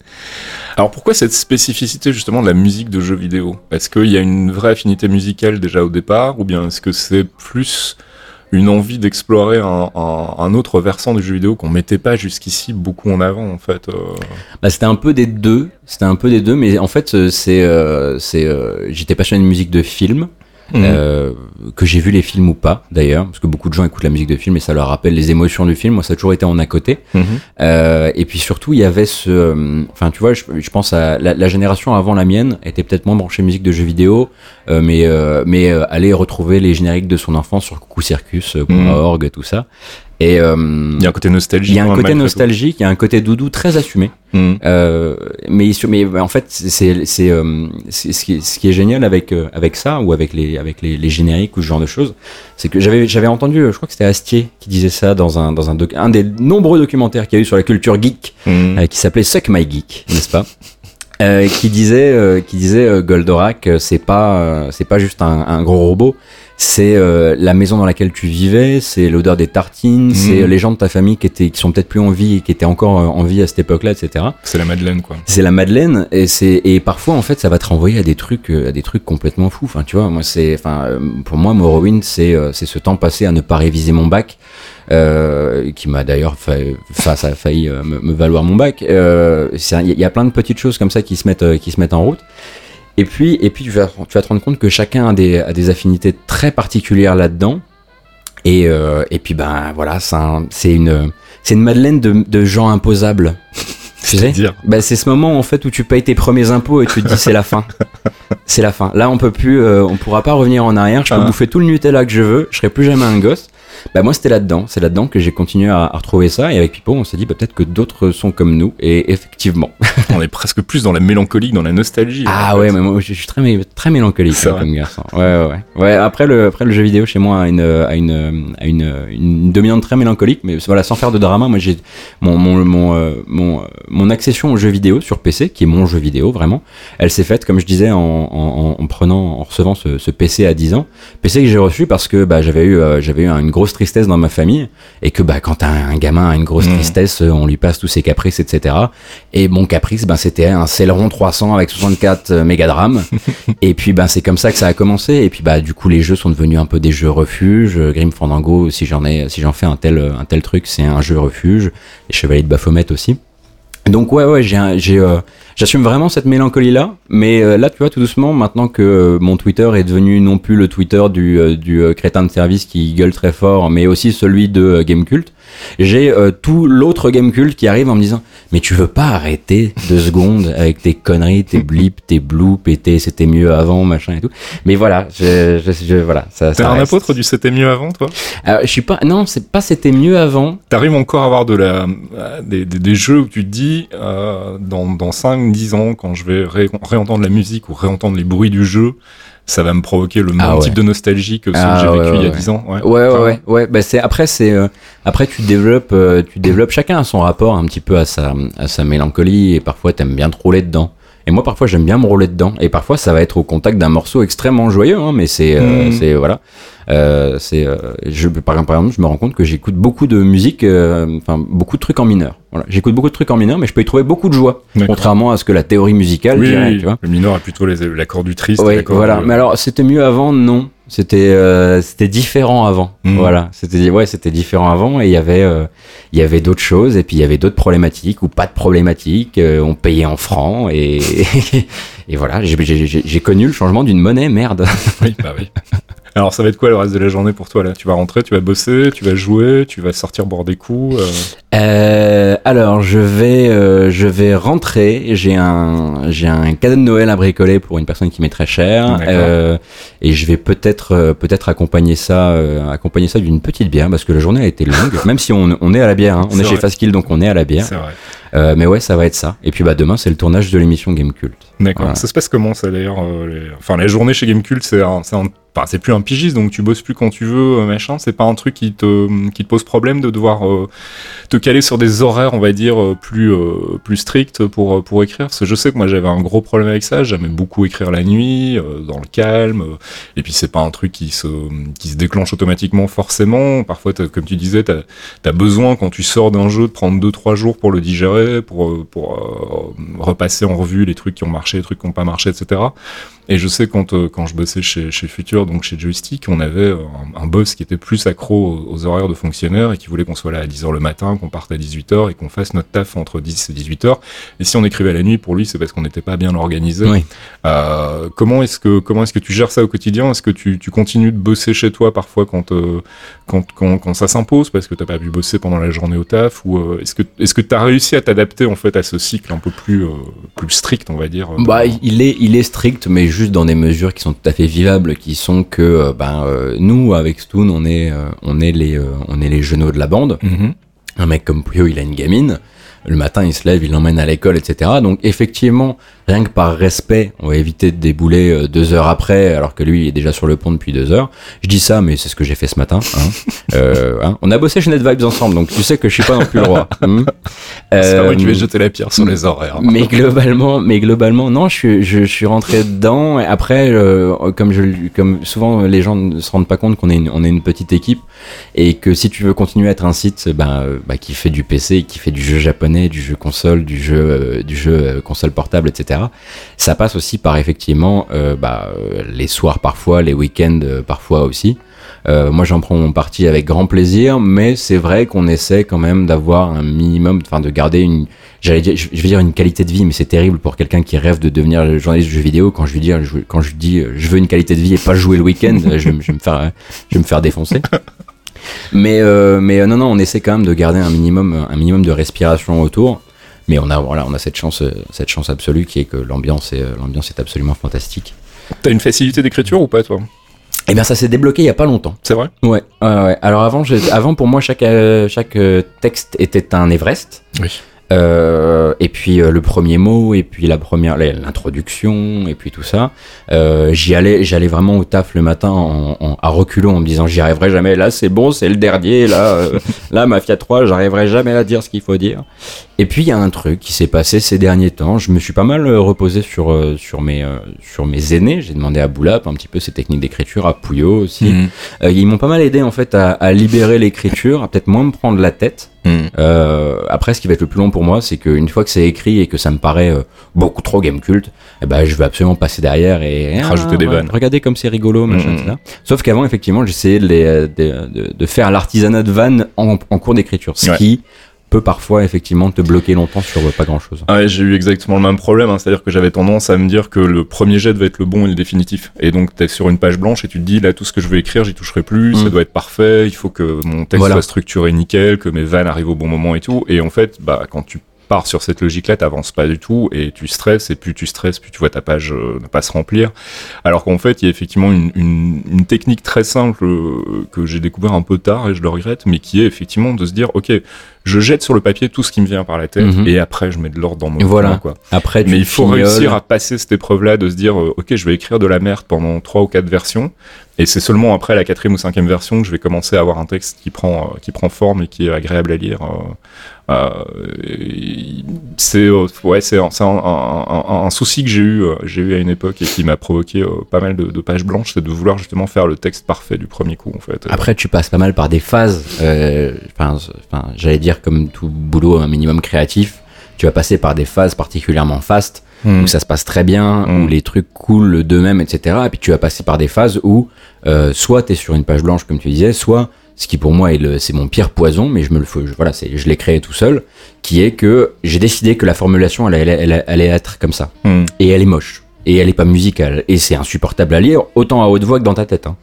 Alors pourquoi cette spécificité justement de la musique de jeux vidéo? Est-ce qu'il y a une vraie affinité musicale déjà au départ, ou bien est-ce que c'est plus une envie d'explorer un, un- un autre versant du jeu vidéo qu'on mettait pas jusqu'ici beaucoup en avant en fait euh. Bah, c'était un peu des deux, c'était un peu des deux, mais en fait, euh, c'est, euh, c'est, euh, j'étais passionné de musique de film. Mhm. euh, que j'ai vu les films ou pas d'ailleurs, parce que beaucoup de gens écoutent la musique de film et ça leur rappelle les émotions du film. Moi, ça a toujours été en à côté. Mhm. Euh, et puis surtout, il y avait ce, euh, enfin, tu vois, je, je pense à la, la génération avant la mienne était peut-être moins branchée musique de jeux vidéo, euh, mais euh, mais euh, aller retrouver les génériques de son enfance sur Coucou Circus. .org, tout ça. Et euh, Il y a un côté nostalgique. il y a un côté nostalgique, il y a un côté doudou très assumé. Mhm. Euh, mais, en fait, c'est c'est euh, ce, qui est, ce qui est génial avec avec ça ou avec les avec les, les génériques ou ce genre de choses, c'est que j'avais j'avais entendu, je crois que c'était Astier qui disait ça dans un dans un doc- un des nombreux documentaires qu'il y a eu sur la culture geek euh, qui s'appelait Suck My Geek, n'est-ce pas? Qui disait qui disait Goldorak c'est pas c'est pas juste un, un gros robot c'est euh, la maison dans laquelle tu vivais c'est l'odeur des tartines Mhm. c'est les gens de ta famille qui étaient qui sont peut-être plus en vie et qui étaient encore euh, en vie à cette époque-là etc C'est la Madeleine, quoi. c'est la Madeleine et c'est et parfois en fait ça va te renvoyer à des trucs euh, à des trucs complètement fous enfin tu vois moi c'est enfin euh, pour moi Morrowind c'est euh, c'est ce temps passé à ne pas réviser mon bac euh, qui m'a d'ailleurs fa fa- ça a failli euh, me, me valoir mon bac euh, il y, y a plein de petites choses comme ça qui se mettent euh, qui se mettent en route et puis et puis tu vas tu vas te rendre compte que chacun a des a des affinités très particulières là-dedans et euh, et puis ben voilà c'est un- c'est une c'est une Madeleine de, de gens imposables tu sais bah, c'est ce moment en fait où tu payes tes premiers impôts et tu te dis c'est la fin. C'est la fin. Là on peut plus, euh, on pourra pas revenir en arrière. Je peux Ah. bouffer tout le Nutella que je veux. Je serai plus jamais un gosse. Bah moi c'était là-dedans. C'est là-dedans que j'ai continué à, à retrouver ça. Et avec Pipo on s'est dit bah, peut-être que d'autres sont comme nous. Et effectivement. On est presque plus dans la mélancolique, dans la nostalgie. Ah fait. ouais mais moi je suis très très mélancolique hein, comme garçon. Ouais ouais ouais. Après le après le jeu vidéo chez moi a une a une a une, une dominante très mélancolique. Mais voilà sans faire de drama moi j'ai mon mon mon euh, mon, euh, mon accession au jeu vidéo sur PC qui est mon jeu vidéo vraiment elle s'est faite comme je disais en, en, en prenant en recevant ce, ce PC à 10 ans PC que j'ai reçu parce que bah, j'avais eu euh, j'avais eu une grosse tristesse dans ma famille et que bah quand un, un gamin a une grosse Mhm. tristesse euh, on lui passe tous ses caprices etc et mon caprice ben c'était un Celeron 300 avec 64 euh, mégadrames et puis ben c'est comme ça que ça a commencé. Et puis bah du coup les jeux sont devenus un peu des jeux refuges. Grim Fandango si j'en ai si j'en fais un tel un tel truc c'est un jeu refuge. Les Chevaliers de Baphomet aussi. Donc ouais ouais j'ai j'ai euh, j'assume vraiment cette mélancolie là mais euh, là tu vois tout doucement maintenant que euh, mon Twitter est devenu non plus le Twitter du euh, du crétin de service qui gueule très fort mais aussi celui de Gamecult j'ai tout l'autre Gamecult qui arrive en me disant mais tu veux pas arrêter deux secondes avec tes conneries tes blips tes bloops et tes c'était mieux avant machin et tout mais voilà je, je, je- voilà ça, T'es un reste. apôtre du c'était mieux avant, toi? Je suis pas non c'est pas c'était mieux avant. T'arrives encore à avoir de la, des, des, des jeux où tu te dis, dans, dans 5-10 ans, quand je vais ré- réentendre la musique ou réentendre les bruits du jeu, ça va me provoquer le même Ah ouais. type de nostalgie que Ah que j'ai ouais, vécu ouais, il y a ouais. 10 ans. Ouais, Ouais, ouais, Enfin, ouais, ouais. Bah c'est après c'est euh, après tu développes euh, tu développes chacun son rapport un petit peu à sa à sa mélancolie et parfois t'aimes bien te rouler dedans. Et moi parfois j'aime bien me rouler dedans et parfois ça va être au contact d'un morceau extrêmement joyeux hein, mais c'est euh, Mm. c'est voilà. Euh, c'est euh, je par, par exemple je me rends compte que j'écoute beaucoup de musique enfin beaucoup de trucs en mineur. Voilà, j'écoute beaucoup de trucs en mineur mais je peux y trouver beaucoup de joie D'accord. contrairement à ce que la théorie musicale Oui, dirait, oui, tu vois. le mineur a plutôt les- l'accord du triste. Oui, voilà. du- Mais alors, c'était mieux avant? Non, c'était euh, c'était différent avant. Mhm. Voilà, c'était ouais, c'était différent avant et il y avait euh, il y avait d'autres choses et puis il y avait d'autres problématiques ou pas de problématiques. euh, on payait en francs et et voilà. J'ai connu le changement d'une monnaie, merde. Oui, bah oui. Alors, ça va être quoi le reste de la journée pour toi là? Tu vas rentrer, tu vas bosser, tu vas jouer, tu vas sortir boire des coups. euh, Euh, alors je vais euh, je vais rentrer. J'ai un j'ai un cadeau de Noël à bricoler pour une personne qui m'est très chère euh, et je vais peut-être euh, peut-être accompagner ça euh, accompagner ça d'une petite bière parce que la journée a été longue. même si on, on est à la bière, hein. on est chez vrai. Fastkill donc on est à la bière. C'est vrai. Euh, mais ouais ça va être ça. Et puis bah demain c'est le tournage de l'émission Game Cult. D'accord. Voilà. Ça se passe comment ça d'ailleurs euh, les- Enfin, la journée chez Gamecult, c'est un, c'est un- enfin, c'est plus un pigiste, donc tu bosses plus quand tu veux, euh, machin. C'est pas un truc qui te, qui te pose problème de devoir euh, te caler sur des horaires, on va dire, plus, plus stricts pour, pour écrire? Parce que je sais que moi j'avais un gros problème avec ça. J'aimais beaucoup écrire la nuit, dans le calme. et puis c'est pas un truc qui se, qui se déclenche automatiquement forcément. Parfois, comme tu disais, t'as as besoin quand tu sors d'un jeu de prendre 2-3 jours pour le digérer, pour, euh, euh, repasser en revue les trucs qui ont marché, les trucs qui n'ont pas marché, etc. Et je sais quand, euh, quand je bossais chez, chez Future, donc chez Joystick, on avait euh, un, un boss qui était plus accro aux, horaires de fonctionnaire et qui voulait qu'on soit là à 10h le matin, qu'on parte à 18h et qu'on fasse notre taf entre 10 et 18h. Et si on écrivait la nuit, pour lui, c'est parce qu'on n'était pas bien organisé. Oui. Euh, comment est-ce que comment est-ce que tu gères ça au quotidien? Est-ce que tu, tu continues de bosser chez toi parfois quand euh, quand, quand, quand ça s'impose parce que t'as pas pu bosser pendant la journée au taf ou est-ce que est-ce que t'as réussi à t'adapter en fait à ce cycle un peu plus plus strict on va dire Bah, il est, il est strict, mais juste dans des mesures qui sont tout à fait vivables, qui sont que, euh, ben, euh, nous, avec Stoon, on est, euh, on est les, euh, on est les genoux de la bande. Mhm. Un mec comme Puyo, il a une gamine. Le matin, il se lève, il l'emmène à l'école, etc. Donc, effectivement, rien que par respect, on va éviter de débouler euh, deux heures après, alors que lui, il est déjà sur le pont depuis deux heures. Je dis ça, mais c'est ce que j'ai fait ce matin. Hein. Euh, hein. On a bossé chez NetVibes ensemble, donc tu sais que je suis pas non plus le roi. Hmm. c'est pas vrai que tu Euh, vas jeter la pierre sur les horaires mais globalement, mais globalement, non, je suis, je, je suis rentré dedans. Et après, euh, comme je, comme souvent les gens ne se rendent pas compte qu'on est une, on est une petite équipe et que si tu veux continuer à être un site, ben, euh, bah, qui fait du PC, qui fait du jeu japonais, du jeu console, du jeu, euh, du jeu euh, console portable, etc. Ça passe aussi par effectivement, euh, bah, les soirs parfois, les week-ends euh, parfois aussi. Euh, moi, j'en prends mon parti avec grand plaisir, mais c'est vrai qu'on essaie quand même d'avoir un minimum, enfin, de garder une, j'allais dire, une qualité de vie, mais c'est terrible pour quelqu'un qui rêve de devenir journaliste de jeux vidéo. Quand je lui dis, je- veux une qualité de vie et pas jouer le week-end, je, vais me- faire, défoncer. Mais, non, non, on essaie quand même de garder un minimum, un minimum de respiration autour. Mais on a, voilà, on a cette chance, euh, cette chance absolue qui est que l'ambiance est, euh, l'ambiance est absolument fantastique. t'as une facilité d'écriture ou pas toi? Et bien, ça s'est débloqué il y a pas longtemps. c'est vrai? Ouais. Alors avant, avant pour moi, chaque, euh, chaque texte était un Everest. oui Euh, et puis le premier mot, et puis la première, l'introduction, et puis tout ça. J'y allais, j'allais vraiment au taf le matin en, en- à reculons en me disant j'y arriverai jamais. Là, c'est bon, c'est le dernier. Là, là, Mafia 3, j'arriverai jamais à dire ce qu'il faut dire. Et puis il y a un truc qui s'est passé ces derniers temps. Je me suis pas mal euh, reposé sur euh, sur mes euh, sur mes aînés. J'ai demandé à Boulap un petit peu ses techniques d'écriture, à Pouillot aussi. Euh, ils m'ont pas mal aidé en fait à, à libérer l'écriture, à peut-être moins me prendre la tête. Mhm. Euh, après, ce qui va être le plus long pour moi, c'est qu'une fois que c'est écrit et que ça me paraît euh, beaucoup trop game culte, eh ben, je vais absolument passer derrière et Rajouter des vannes. Regardez comme c'est rigolo, machin, Mhm. etc. Sauf qu'avant, effectivement, j'essayais de, de, de- de faire l'artisanat de vannes en, en cours d'écriture, ce Ouais. qui peut parfois effectivement te bloquer longtemps sur euh, pas grand chose. Ah ouais, j'ai eu exactement le même problème, hein. c'est-à-dire que j'avais tendance à me dire que le premier jet devait être le bon et le définitif. Et donc t'es sur une page blanche et tu te dis là tout ce que je veux écrire, j'y toucherai plus, ça Mm. doit être parfait, il faut que mon texte Voilà. soit structuré nickel, que mes vannes arrivent au bon moment et tout. Et en fait, bah quand tu pars sur cette logique-là, t'avances pas du tout et tu stresses et plus tu stresses, plus tu vois ta page euh, ne pas se remplir. Alors qu'en fait, il y a effectivement une, une, une technique très simple euh, que j'ai découvert un peu tard et je le regrette, mais qui est effectivement de se dire ok, je jette sur le papier tout ce qui me vient par la tête Mhm. et après je mets de l'ordre dans mon Voilà. plan, quoi. Après, Mais il faut fignoles. réussir à passer cette épreuve-là, de se dire, euh, ok, je vais écrire de la merde pendant trois ou quatre versions, et c'est seulement après la quatrième ou cinquième version que je vais commencer à avoir un texte qui prend, euh, qui prend forme et qui est agréable à lire. euh, euh, c'est, ouais, un, souci que j'ai eu, eu à une époque et qui m'a provoqué pas mal de, pages blanches, c'est de vouloir justement faire le texte parfait du premier coup, en fait. Après, tu passes pas mal par des phases. euh, j'allais dire comme tout boulot, un minimum créatif. Tu vas passer par des phases particulièrement fastes Hmm. où ça se passe très bien, où les trucs coulent d'eux-mêmes, etc. Et puis tu vas passer par des phases où euh, soit tu es sur une page blanche, comme tu disais, soit ce qui pour moi est le, c'est mon pire poison, mais je me le fais, je- voilà, c'est, je l'ai créé tout seul, qui est que j'ai décidé que la formulation elle, allait- elle, allait être comme ça. Hmm. Et elle est moche. Et elle est pas musicale. Et c'est insupportable à lire, autant à haute voix que dans ta tête. hein.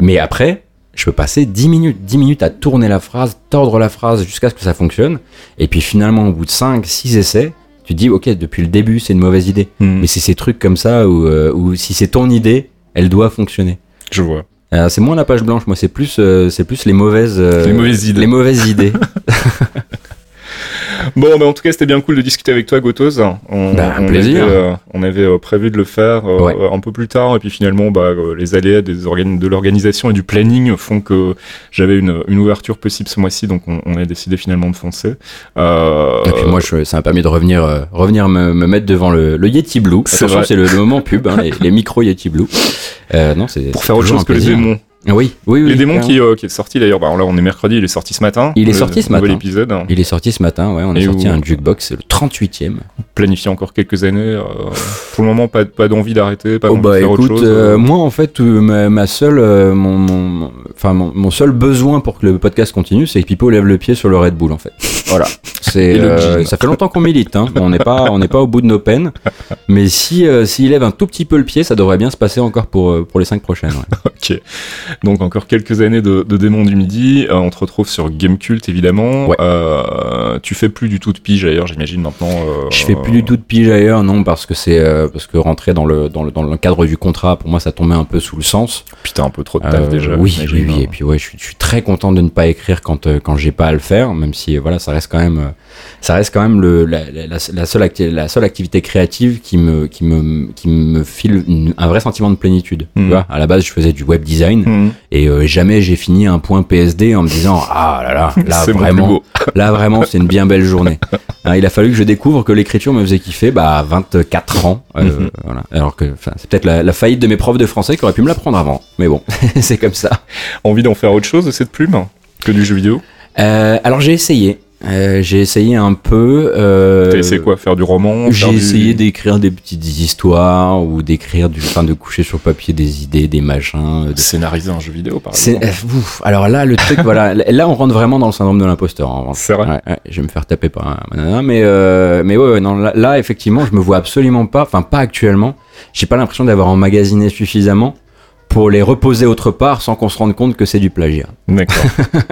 Mais après, je peux passer 10 minutes, 10 minutes à tourner la phrase, tordre la phrase jusqu'à ce que ça fonctionne. Et puis finalement, au bout de 5, 6 essais, tu te dis, ok, depuis le début, c'est une mauvaise idée. Hmm. Mais c'est ces trucs comme ça où, euh, où si c'est ton idée, elle doit fonctionner. Je vois. Euh, c'est moins la page blanche, moi, c'est plus, euh, c'est plus les mauvaises, euh, Les mauvaises idées. Les mauvaises idées. Bon, bah, en tout cas, c'était bien cool de discuter avec toi, Gotos. On, Bah, un on plaisir. Avait, euh, on avait euh, prévu de le faire euh, Ouais. un peu plus tard, et puis finalement, bah, euh, les aléas des de l'organisation et du planning font que j'avais une, une ouverture possible ce mois-ci, donc on, on a décidé finalement de foncer. Euh, Et puis moi, je, ça m'a permis de revenir, euh, revenir me, me mettre devant le, le Yeti Blue. C'est Attention, vrai. c'est le, le moment pub, hein, les, les micros Yeti Blue. Euh, non, c'est pour faire autre chose que les démons. Oui, oui, oui. Les démons qui, euh, qui est sorti d'ailleurs, bah, là on est mercredi, il est sorti ce matin. Il est Le sorti ce nouvel matin. épisode. Il est sorti ce matin, ouais. On a sorti où- un jukebox, c'est le 38e. Planifié encore quelques années. euh, pour le moment, pas, pas d'envie d'arrêter, pas Oh d'envie bah de faire écoute, autre chose. euh, euh. moi en fait, euh, ma, ma seule, euh, mon, mon, enfin mon, mon seul besoin pour que le podcast continue, c'est que Pipo lève le pied sur le Red Bull en fait. Voilà, c'est, euh, ça fait longtemps qu'on milite, hein. on n'est pas, on n'est pas au bout de nos peines, mais si, euh, s'il lève un tout petit peu le pied, ça devrait bien se passer encore pour, euh, pour les cinq prochaines. ouais. Ok. Donc encore quelques années de, de démons du midi. Euh, on te retrouve sur Gamecult évidemment. Ouais. Euh, tu fais plus du tout de pige d'ailleurs, j'imagine maintenant. euh, Je fais plus du tout de pige ailleurs, non, parce que c'est, parce que rentrer dans le, dans le, dans le cadre du contrat, pour moi, ça tombait un peu sous le sens. Putain, un peu trop de taf déjà. oui, oui, oui. Et puis ouais, je suis, je suis très content de ne pas écrire quand quand j'ai pas à le faire, même si voilà, ça reste quand même, ça reste quand même le la, la, la- la seule acti- la seule activité créative qui me qui me qui me file une- un vrai sentiment de plénitude. Tu Mhm. vois, à la base, je faisais du web design Mhm. et euh, jamais j'ai fini un point PSD en me disant ah là là, là vraiment, là vraiment, c'est une bien belle journée. Hein, il a fallu que je découvre que l'écriture me faisait kiffer bah à 24 ans. euh, Mhm. voilà. Alors que c'est peut-être la, la faillite de mes profs de français qui auraient pu me l'apprendre avant. Mais bon, c'est comme ça. Envie d'en faire autre chose de cette plume que du jeu vidéo? Euh, alors j'ai essayé. Euh, j'ai essayé un peu. Euh, T'as essayé quoi Faire du roman J'ai du- essayé d'écrire des petites histoires ou d'écrire du, enfin de coucher sur papier des idées, des machins. de- Scénariser un jeu vidéo par exemple. euh, ouf. alors là, le truc, voilà, là on rentre vraiment dans le syndrome de l'imposteur. revanche. C'est vrai Ouais, ouais, je vais me faire taper par un mais euh, mais ouais, ouais, non, là, là, effectivement, je me vois absolument pas, enfin pas actuellement. J'ai pas l'impression d'avoir emmagasiné suffisamment pour les reposer autre part sans qu'on se rende compte que c'est du plagiat. D'accord.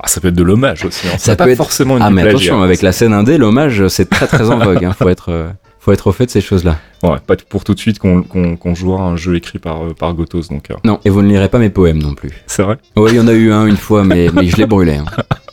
Ah, ça peut être de l'hommage aussi. Hein. Ça peut pas être- forcément une Ah du mais plagiat. attention, avec la scène indé, l'hommage, c'est très très en vogue. Hein. Faut être, euh, faut être au fait de ces choses-là. Ouais, pas pour tout de suite qu'on jouera un jeu écrit par, euh, par Gotos. Donc, euh, Non, et vous ne lirez pas mes poèmes non plus. c'est vrai? Oui, il y en a eu un une fois, mais, mais je l'ai brûlé. hein.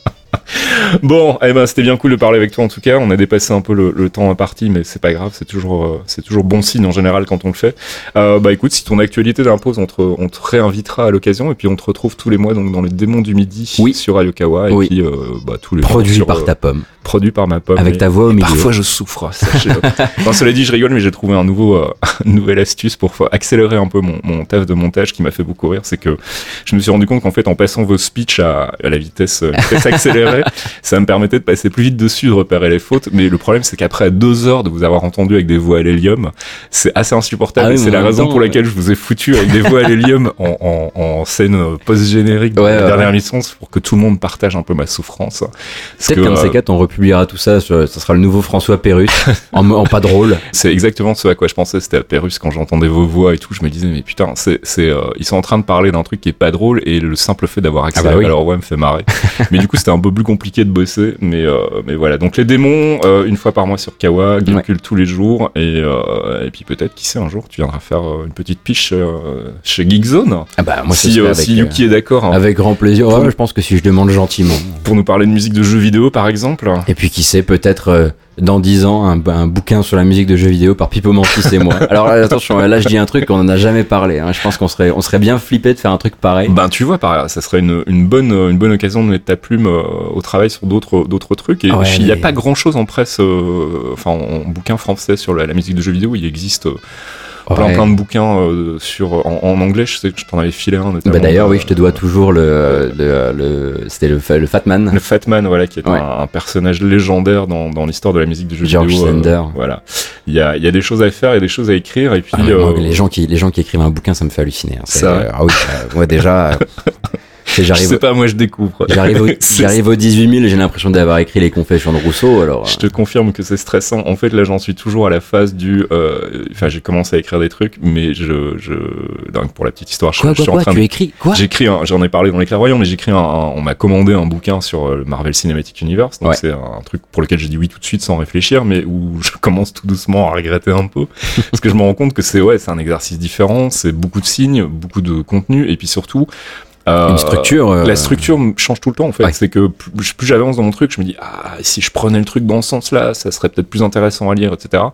Bon, eh ben, c'était bien cool de parler avec toi en tout cas. On a dépassé un peu le, le temps imparti, mais c'est pas grave. C'est toujours, euh, c'est toujours bon signe en général quand on le fait. Euh, bah écoute, si ton actualité l'impose, on te, on te réinvitera à l'occasion et puis on te retrouve tous les mois donc dans les démons du midi Oui. sur Ayokawa et Oui. puis euh, bah, tous les Produit sur, par ta pomme, produit par ma pomme. avec Et- ta voix au milieu. Parfois je souffre, sachez-le. non, cela dit, je rigole, mais j'ai trouvé un nouveau, une nouvelle astuce pour accélérer un peu mon, mon taf de montage qui m'a fait beaucoup rire. C'est que je me suis rendu compte qu'en fait, en passant vos speeches à, à la vitesse, euh, vitesse ça me permettait de passer plus vite dessus, de repérer les fautes. Mais le problème, c'est qu'après deux heures de vous avoir entendu avec des voix à l'hélium, c'est assez insupportable. Ah oui, c'est la raison temps, pour laquelle je vous ai foutu avec des voix à l'hélium en, en, en scène euh, post-générique de Ouais, la ouais, dernière ouais. mission, c'est pour que tout le monde partage un peu ma souffrance. Peut-être qu'un de ces euh, quatre, on republiera tout ça. sur- ça sera le nouveau François Pérus en, en pas drôle. C'est exactement ce à quoi je pensais, c'était à Pérus quand j'entendais vos voix et tout, je me disais mais putain, c'est euh, ils sont en train de parler d'un truc qui est pas drôle et le simple fait d'avoir accès Ah bah à leur voix me fait marrer. mais du coup, c'était un peu plus compliqué de bosser mais euh, mais voilà. Donc les démons euh, une fois par mois sur Kawa, Gamecult tous les jours et euh, et puis peut-être qui sait un jour tu viendras faire une petite piche chez Geekzone. Ah bah moi, si avec, si Yuki est d'accord hein, avec grand plaisir. Pour- Ouais, je pense que si je demande gentiment. pour nous parler de musique de jeux vidéo par exemple. Et puis qui sait, peut-être dans 10 ans, un, un bouquin sur la musique de jeux vidéo par Pipo Mantis et moi. Alors là, attention, là je dis un truc qu'on en a jamais parlé. hein. Je pense qu'on serait, on serait bien flippé de faire un truc pareil. Ben tu vois, par, ça serait une, une bonne une bonne occasion de mettre ta plume euh, au travail sur d'autres d'autres trucs. Et Ah ouais, il n'y a pas grand chose en presse, euh, enfin en, bouquin français sur la, la musique de jeux vidéo. Il existe euh, Ouais. plein de bouquins euh, sur en, en anglais. Je sais que je t'en avais filé un. Bah d'ailleurs, oui, euh, je te dois toujours le, le, le- c'était le, le Fatman. Le Fatman, voilà, qui est Ouais. un, un personnage légendaire dans, dans l'histoire de la musique de jeux George vidéo. euh, Sander. voilà, il y a, il y a des choses à faire, il y a des choses à écrire, et puis Ah, euh, les gens qui, les gens qui écrivent un bouquin, ça me fait halluciner. hein. Vrai ah oui, moi déjà, j'arrive, sais pas, moi je découvre. j'arrive, au, j'arrive aux 18 000 et j'ai l'impression d'avoir écrit les Confessions de Rousseau. Alors, Je te confirme que c'est stressant. En fait, là, j'en suis toujours à la phase du. euh, Enfin, j'ai commencé à écrire des trucs, mais je, je, donc pour la petite histoire, je, quoi, je quoi, suis en train tu de. écris quoi? J'écris, un- j'en ai parlé dans les clairvoyants, mais j'écris un, un- on m'a commandé un bouquin sur euh, le Marvel Cinematic Universe, donc Ouais. c'est un truc pour lequel j'ai dit oui tout de suite sans réfléchir, mais où je commence tout doucement à regretter un peu, parce que je me rends compte que c'est ouais, c'est un exercice différent, c'est beaucoup de signes, beaucoup de contenu, et puis surtout, Euh, Une structure, euh, La structure change tout le temps en fait. Ouais. C'est que plus, plus j'avance dans mon truc, je me dis ah si je prenais le truc dans ce sens-là, ça serait peut-être plus intéressant à lire, etc.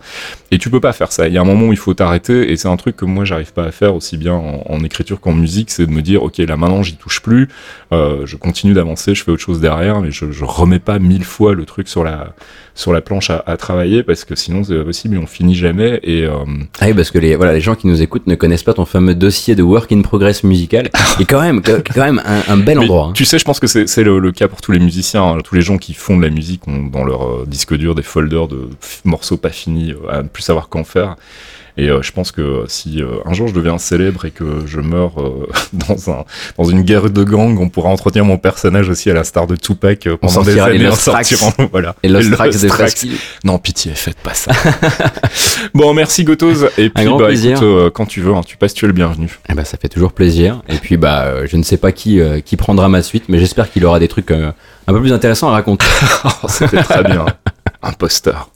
Et tu peux pas faire ça. Il y a un moment où il faut t'arrêter et c'est un truc que moi j'arrive pas à faire aussi bien en, en écriture qu'en musique, c'est de me dire ok là maintenant j'y touche plus, euh, je continue d'avancer, je fais autre chose derrière, mais je, je remets pas mille fois le truc sur la sur la planche à, à travailler parce que sinon c'est pas possible et on finit jamais et euh, Ah oui, parce que les, voilà, les gens qui nous écoutent ne connaissent pas ton fameux dossier de work in progress musical, qui est quand même, quand même un, un bel endroit. hein. Tu sais, je pense que c'est le, le cas pour tous les musiciens. hein. Tous les gens qui font de la musique ont dans leur euh, disque dur des folders de morceaux pas finis euh, à ne plus savoir qu'en faire. Et euh, je pense que si euh, un jour je deviens célèbre et que je meurs euh, dans un dans une guerre de gang, on pourra entretenir mon personnage aussi à la star de Tupac euh, pendant des années en sortirant. Voilà. Et Lost le Tracks de. Non, pitié, faites pas ça. bon, merci Gotos. Et puis bah plaisir. écoute, euh, quand tu veux, hein, tu passes, tu es le bienvenu. Eh ben, ça fait toujours plaisir. Et puis, bah, euh, je ne sais pas qui, euh, qui prendra ma suite, mais j'espère qu'il aura des trucs euh, un peu plus intéressants à raconter. Oh, C'était très bien. Imposteur.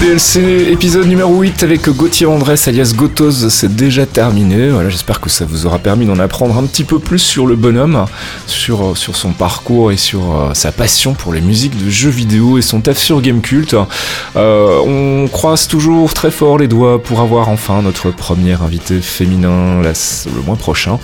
DLC épisode numéro 8 avec Gauthier Andrès alias Gotos, c'est déjà terminé. Voilà, j'espère que ça vous aura permis d'en apprendre un petit peu plus sur le bonhomme, sur, euh, sur son parcours et sur euh, sa passion pour les musiques de jeux vidéo et son taf sur Gamecult. Euh, on croise toujours très fort les doigts pour avoir enfin notre premier invité féminin le mois prochain.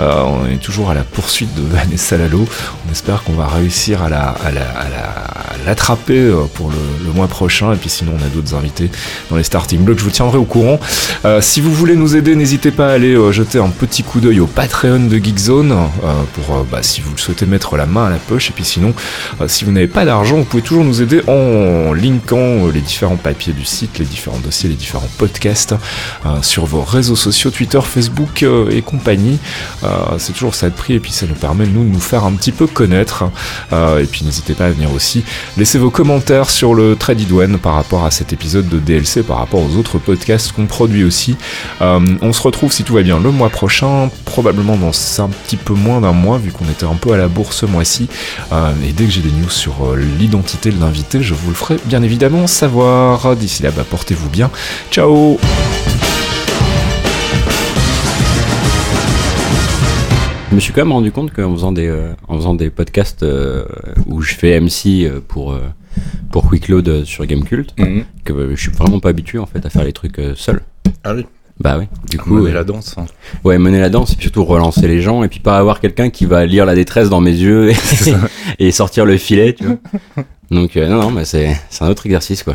Euh, on est toujours à la poursuite de Vanessa Lalo. On espère qu'on va réussir à la, à la- à la- à l'attraper pour le, le mois prochain. Et puis sinon, on a d'autres invités dans les starting blocks. Je vous tiendrai au courant. Euh, si vous voulez nous aider, n'hésitez pas à aller euh, jeter un petit coup d'œil au Patreon de Geekzone euh, pour, bah, si vous le souhaitez, mettre la main à la poche. Et puis sinon, si vous n'avez pas d'argent, vous pouvez toujours nous aider en linkant les différents papiers du site, les différents dossiers, les différents podcasts sur vos réseaux sociaux, Twitter, Facebook et compagnie. C'est toujours ça de prix et puis ça nous permet nous de nous faire un petit peu connaître. Et puis n'hésitez pas à venir aussi laisser vos commentaires sur le Tradidouane par rapport à épisode de DLC, par rapport aux autres podcasts qu'on produit aussi. Euh, on se retrouve si tout va bien le mois prochain, probablement dans un petit peu moins d'un mois vu qu'on était un peu à la bourse ce mois-ci. Euh, et dès que j'ai des news sur euh, l'identité de l'invité, je vous le ferai bien évidemment savoir. D'ici là, bah, portez-vous bien. Ciao Je me suis quand même rendu compte qu'en faisant des, en faisant des podcasts où je fais MC pour, pour Quickload euh, sur Gamecult, que euh, je suis vraiment pas habitué en fait à faire les trucs euh, seul. Ah oui, Bah oui, du coup, euh, la danse. hein. ouais, mener la danse et puis surtout relancer les gens et puis pas avoir quelqu'un qui va lire la détresse dans mes yeux et, et sortir le filet, tu vois. Donc euh, non, non, mais c'est un autre exercice quoi.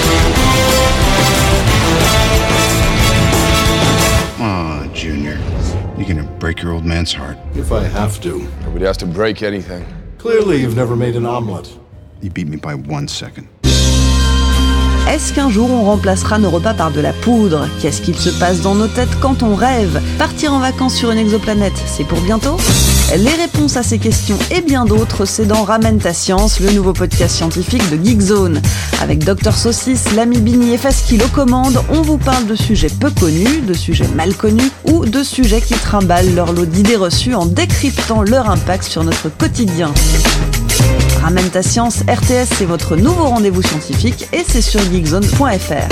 Break your old man's heart. If I have to. Nobody has to break anything. Clearly, you've never made an omelet. You beat me by one second. Est-ce qu'un jour on remplacera nos repas par de la poudre? Qu'est-ce qu'il se passe dans nos têtes quand on rêve? Partir en vacances sur une exoplanète, c'est pour bientôt? Les réponses à ces questions et bien d'autres, c'est dans Ramène ta science, le nouveau podcast scientifique de Geekzone. Avec Dr Saucisse, l'ami Bini et Faskil aux commandes, on vous parle de sujets peu connus, de sujets mal connus ou de sujets qui trimballent leur lot d'idées reçues en décryptant leur impact sur notre quotidien. Ramène ta science, RTS, c'est votre nouveau rendez-vous scientifique et c'est sur geekzone.fr.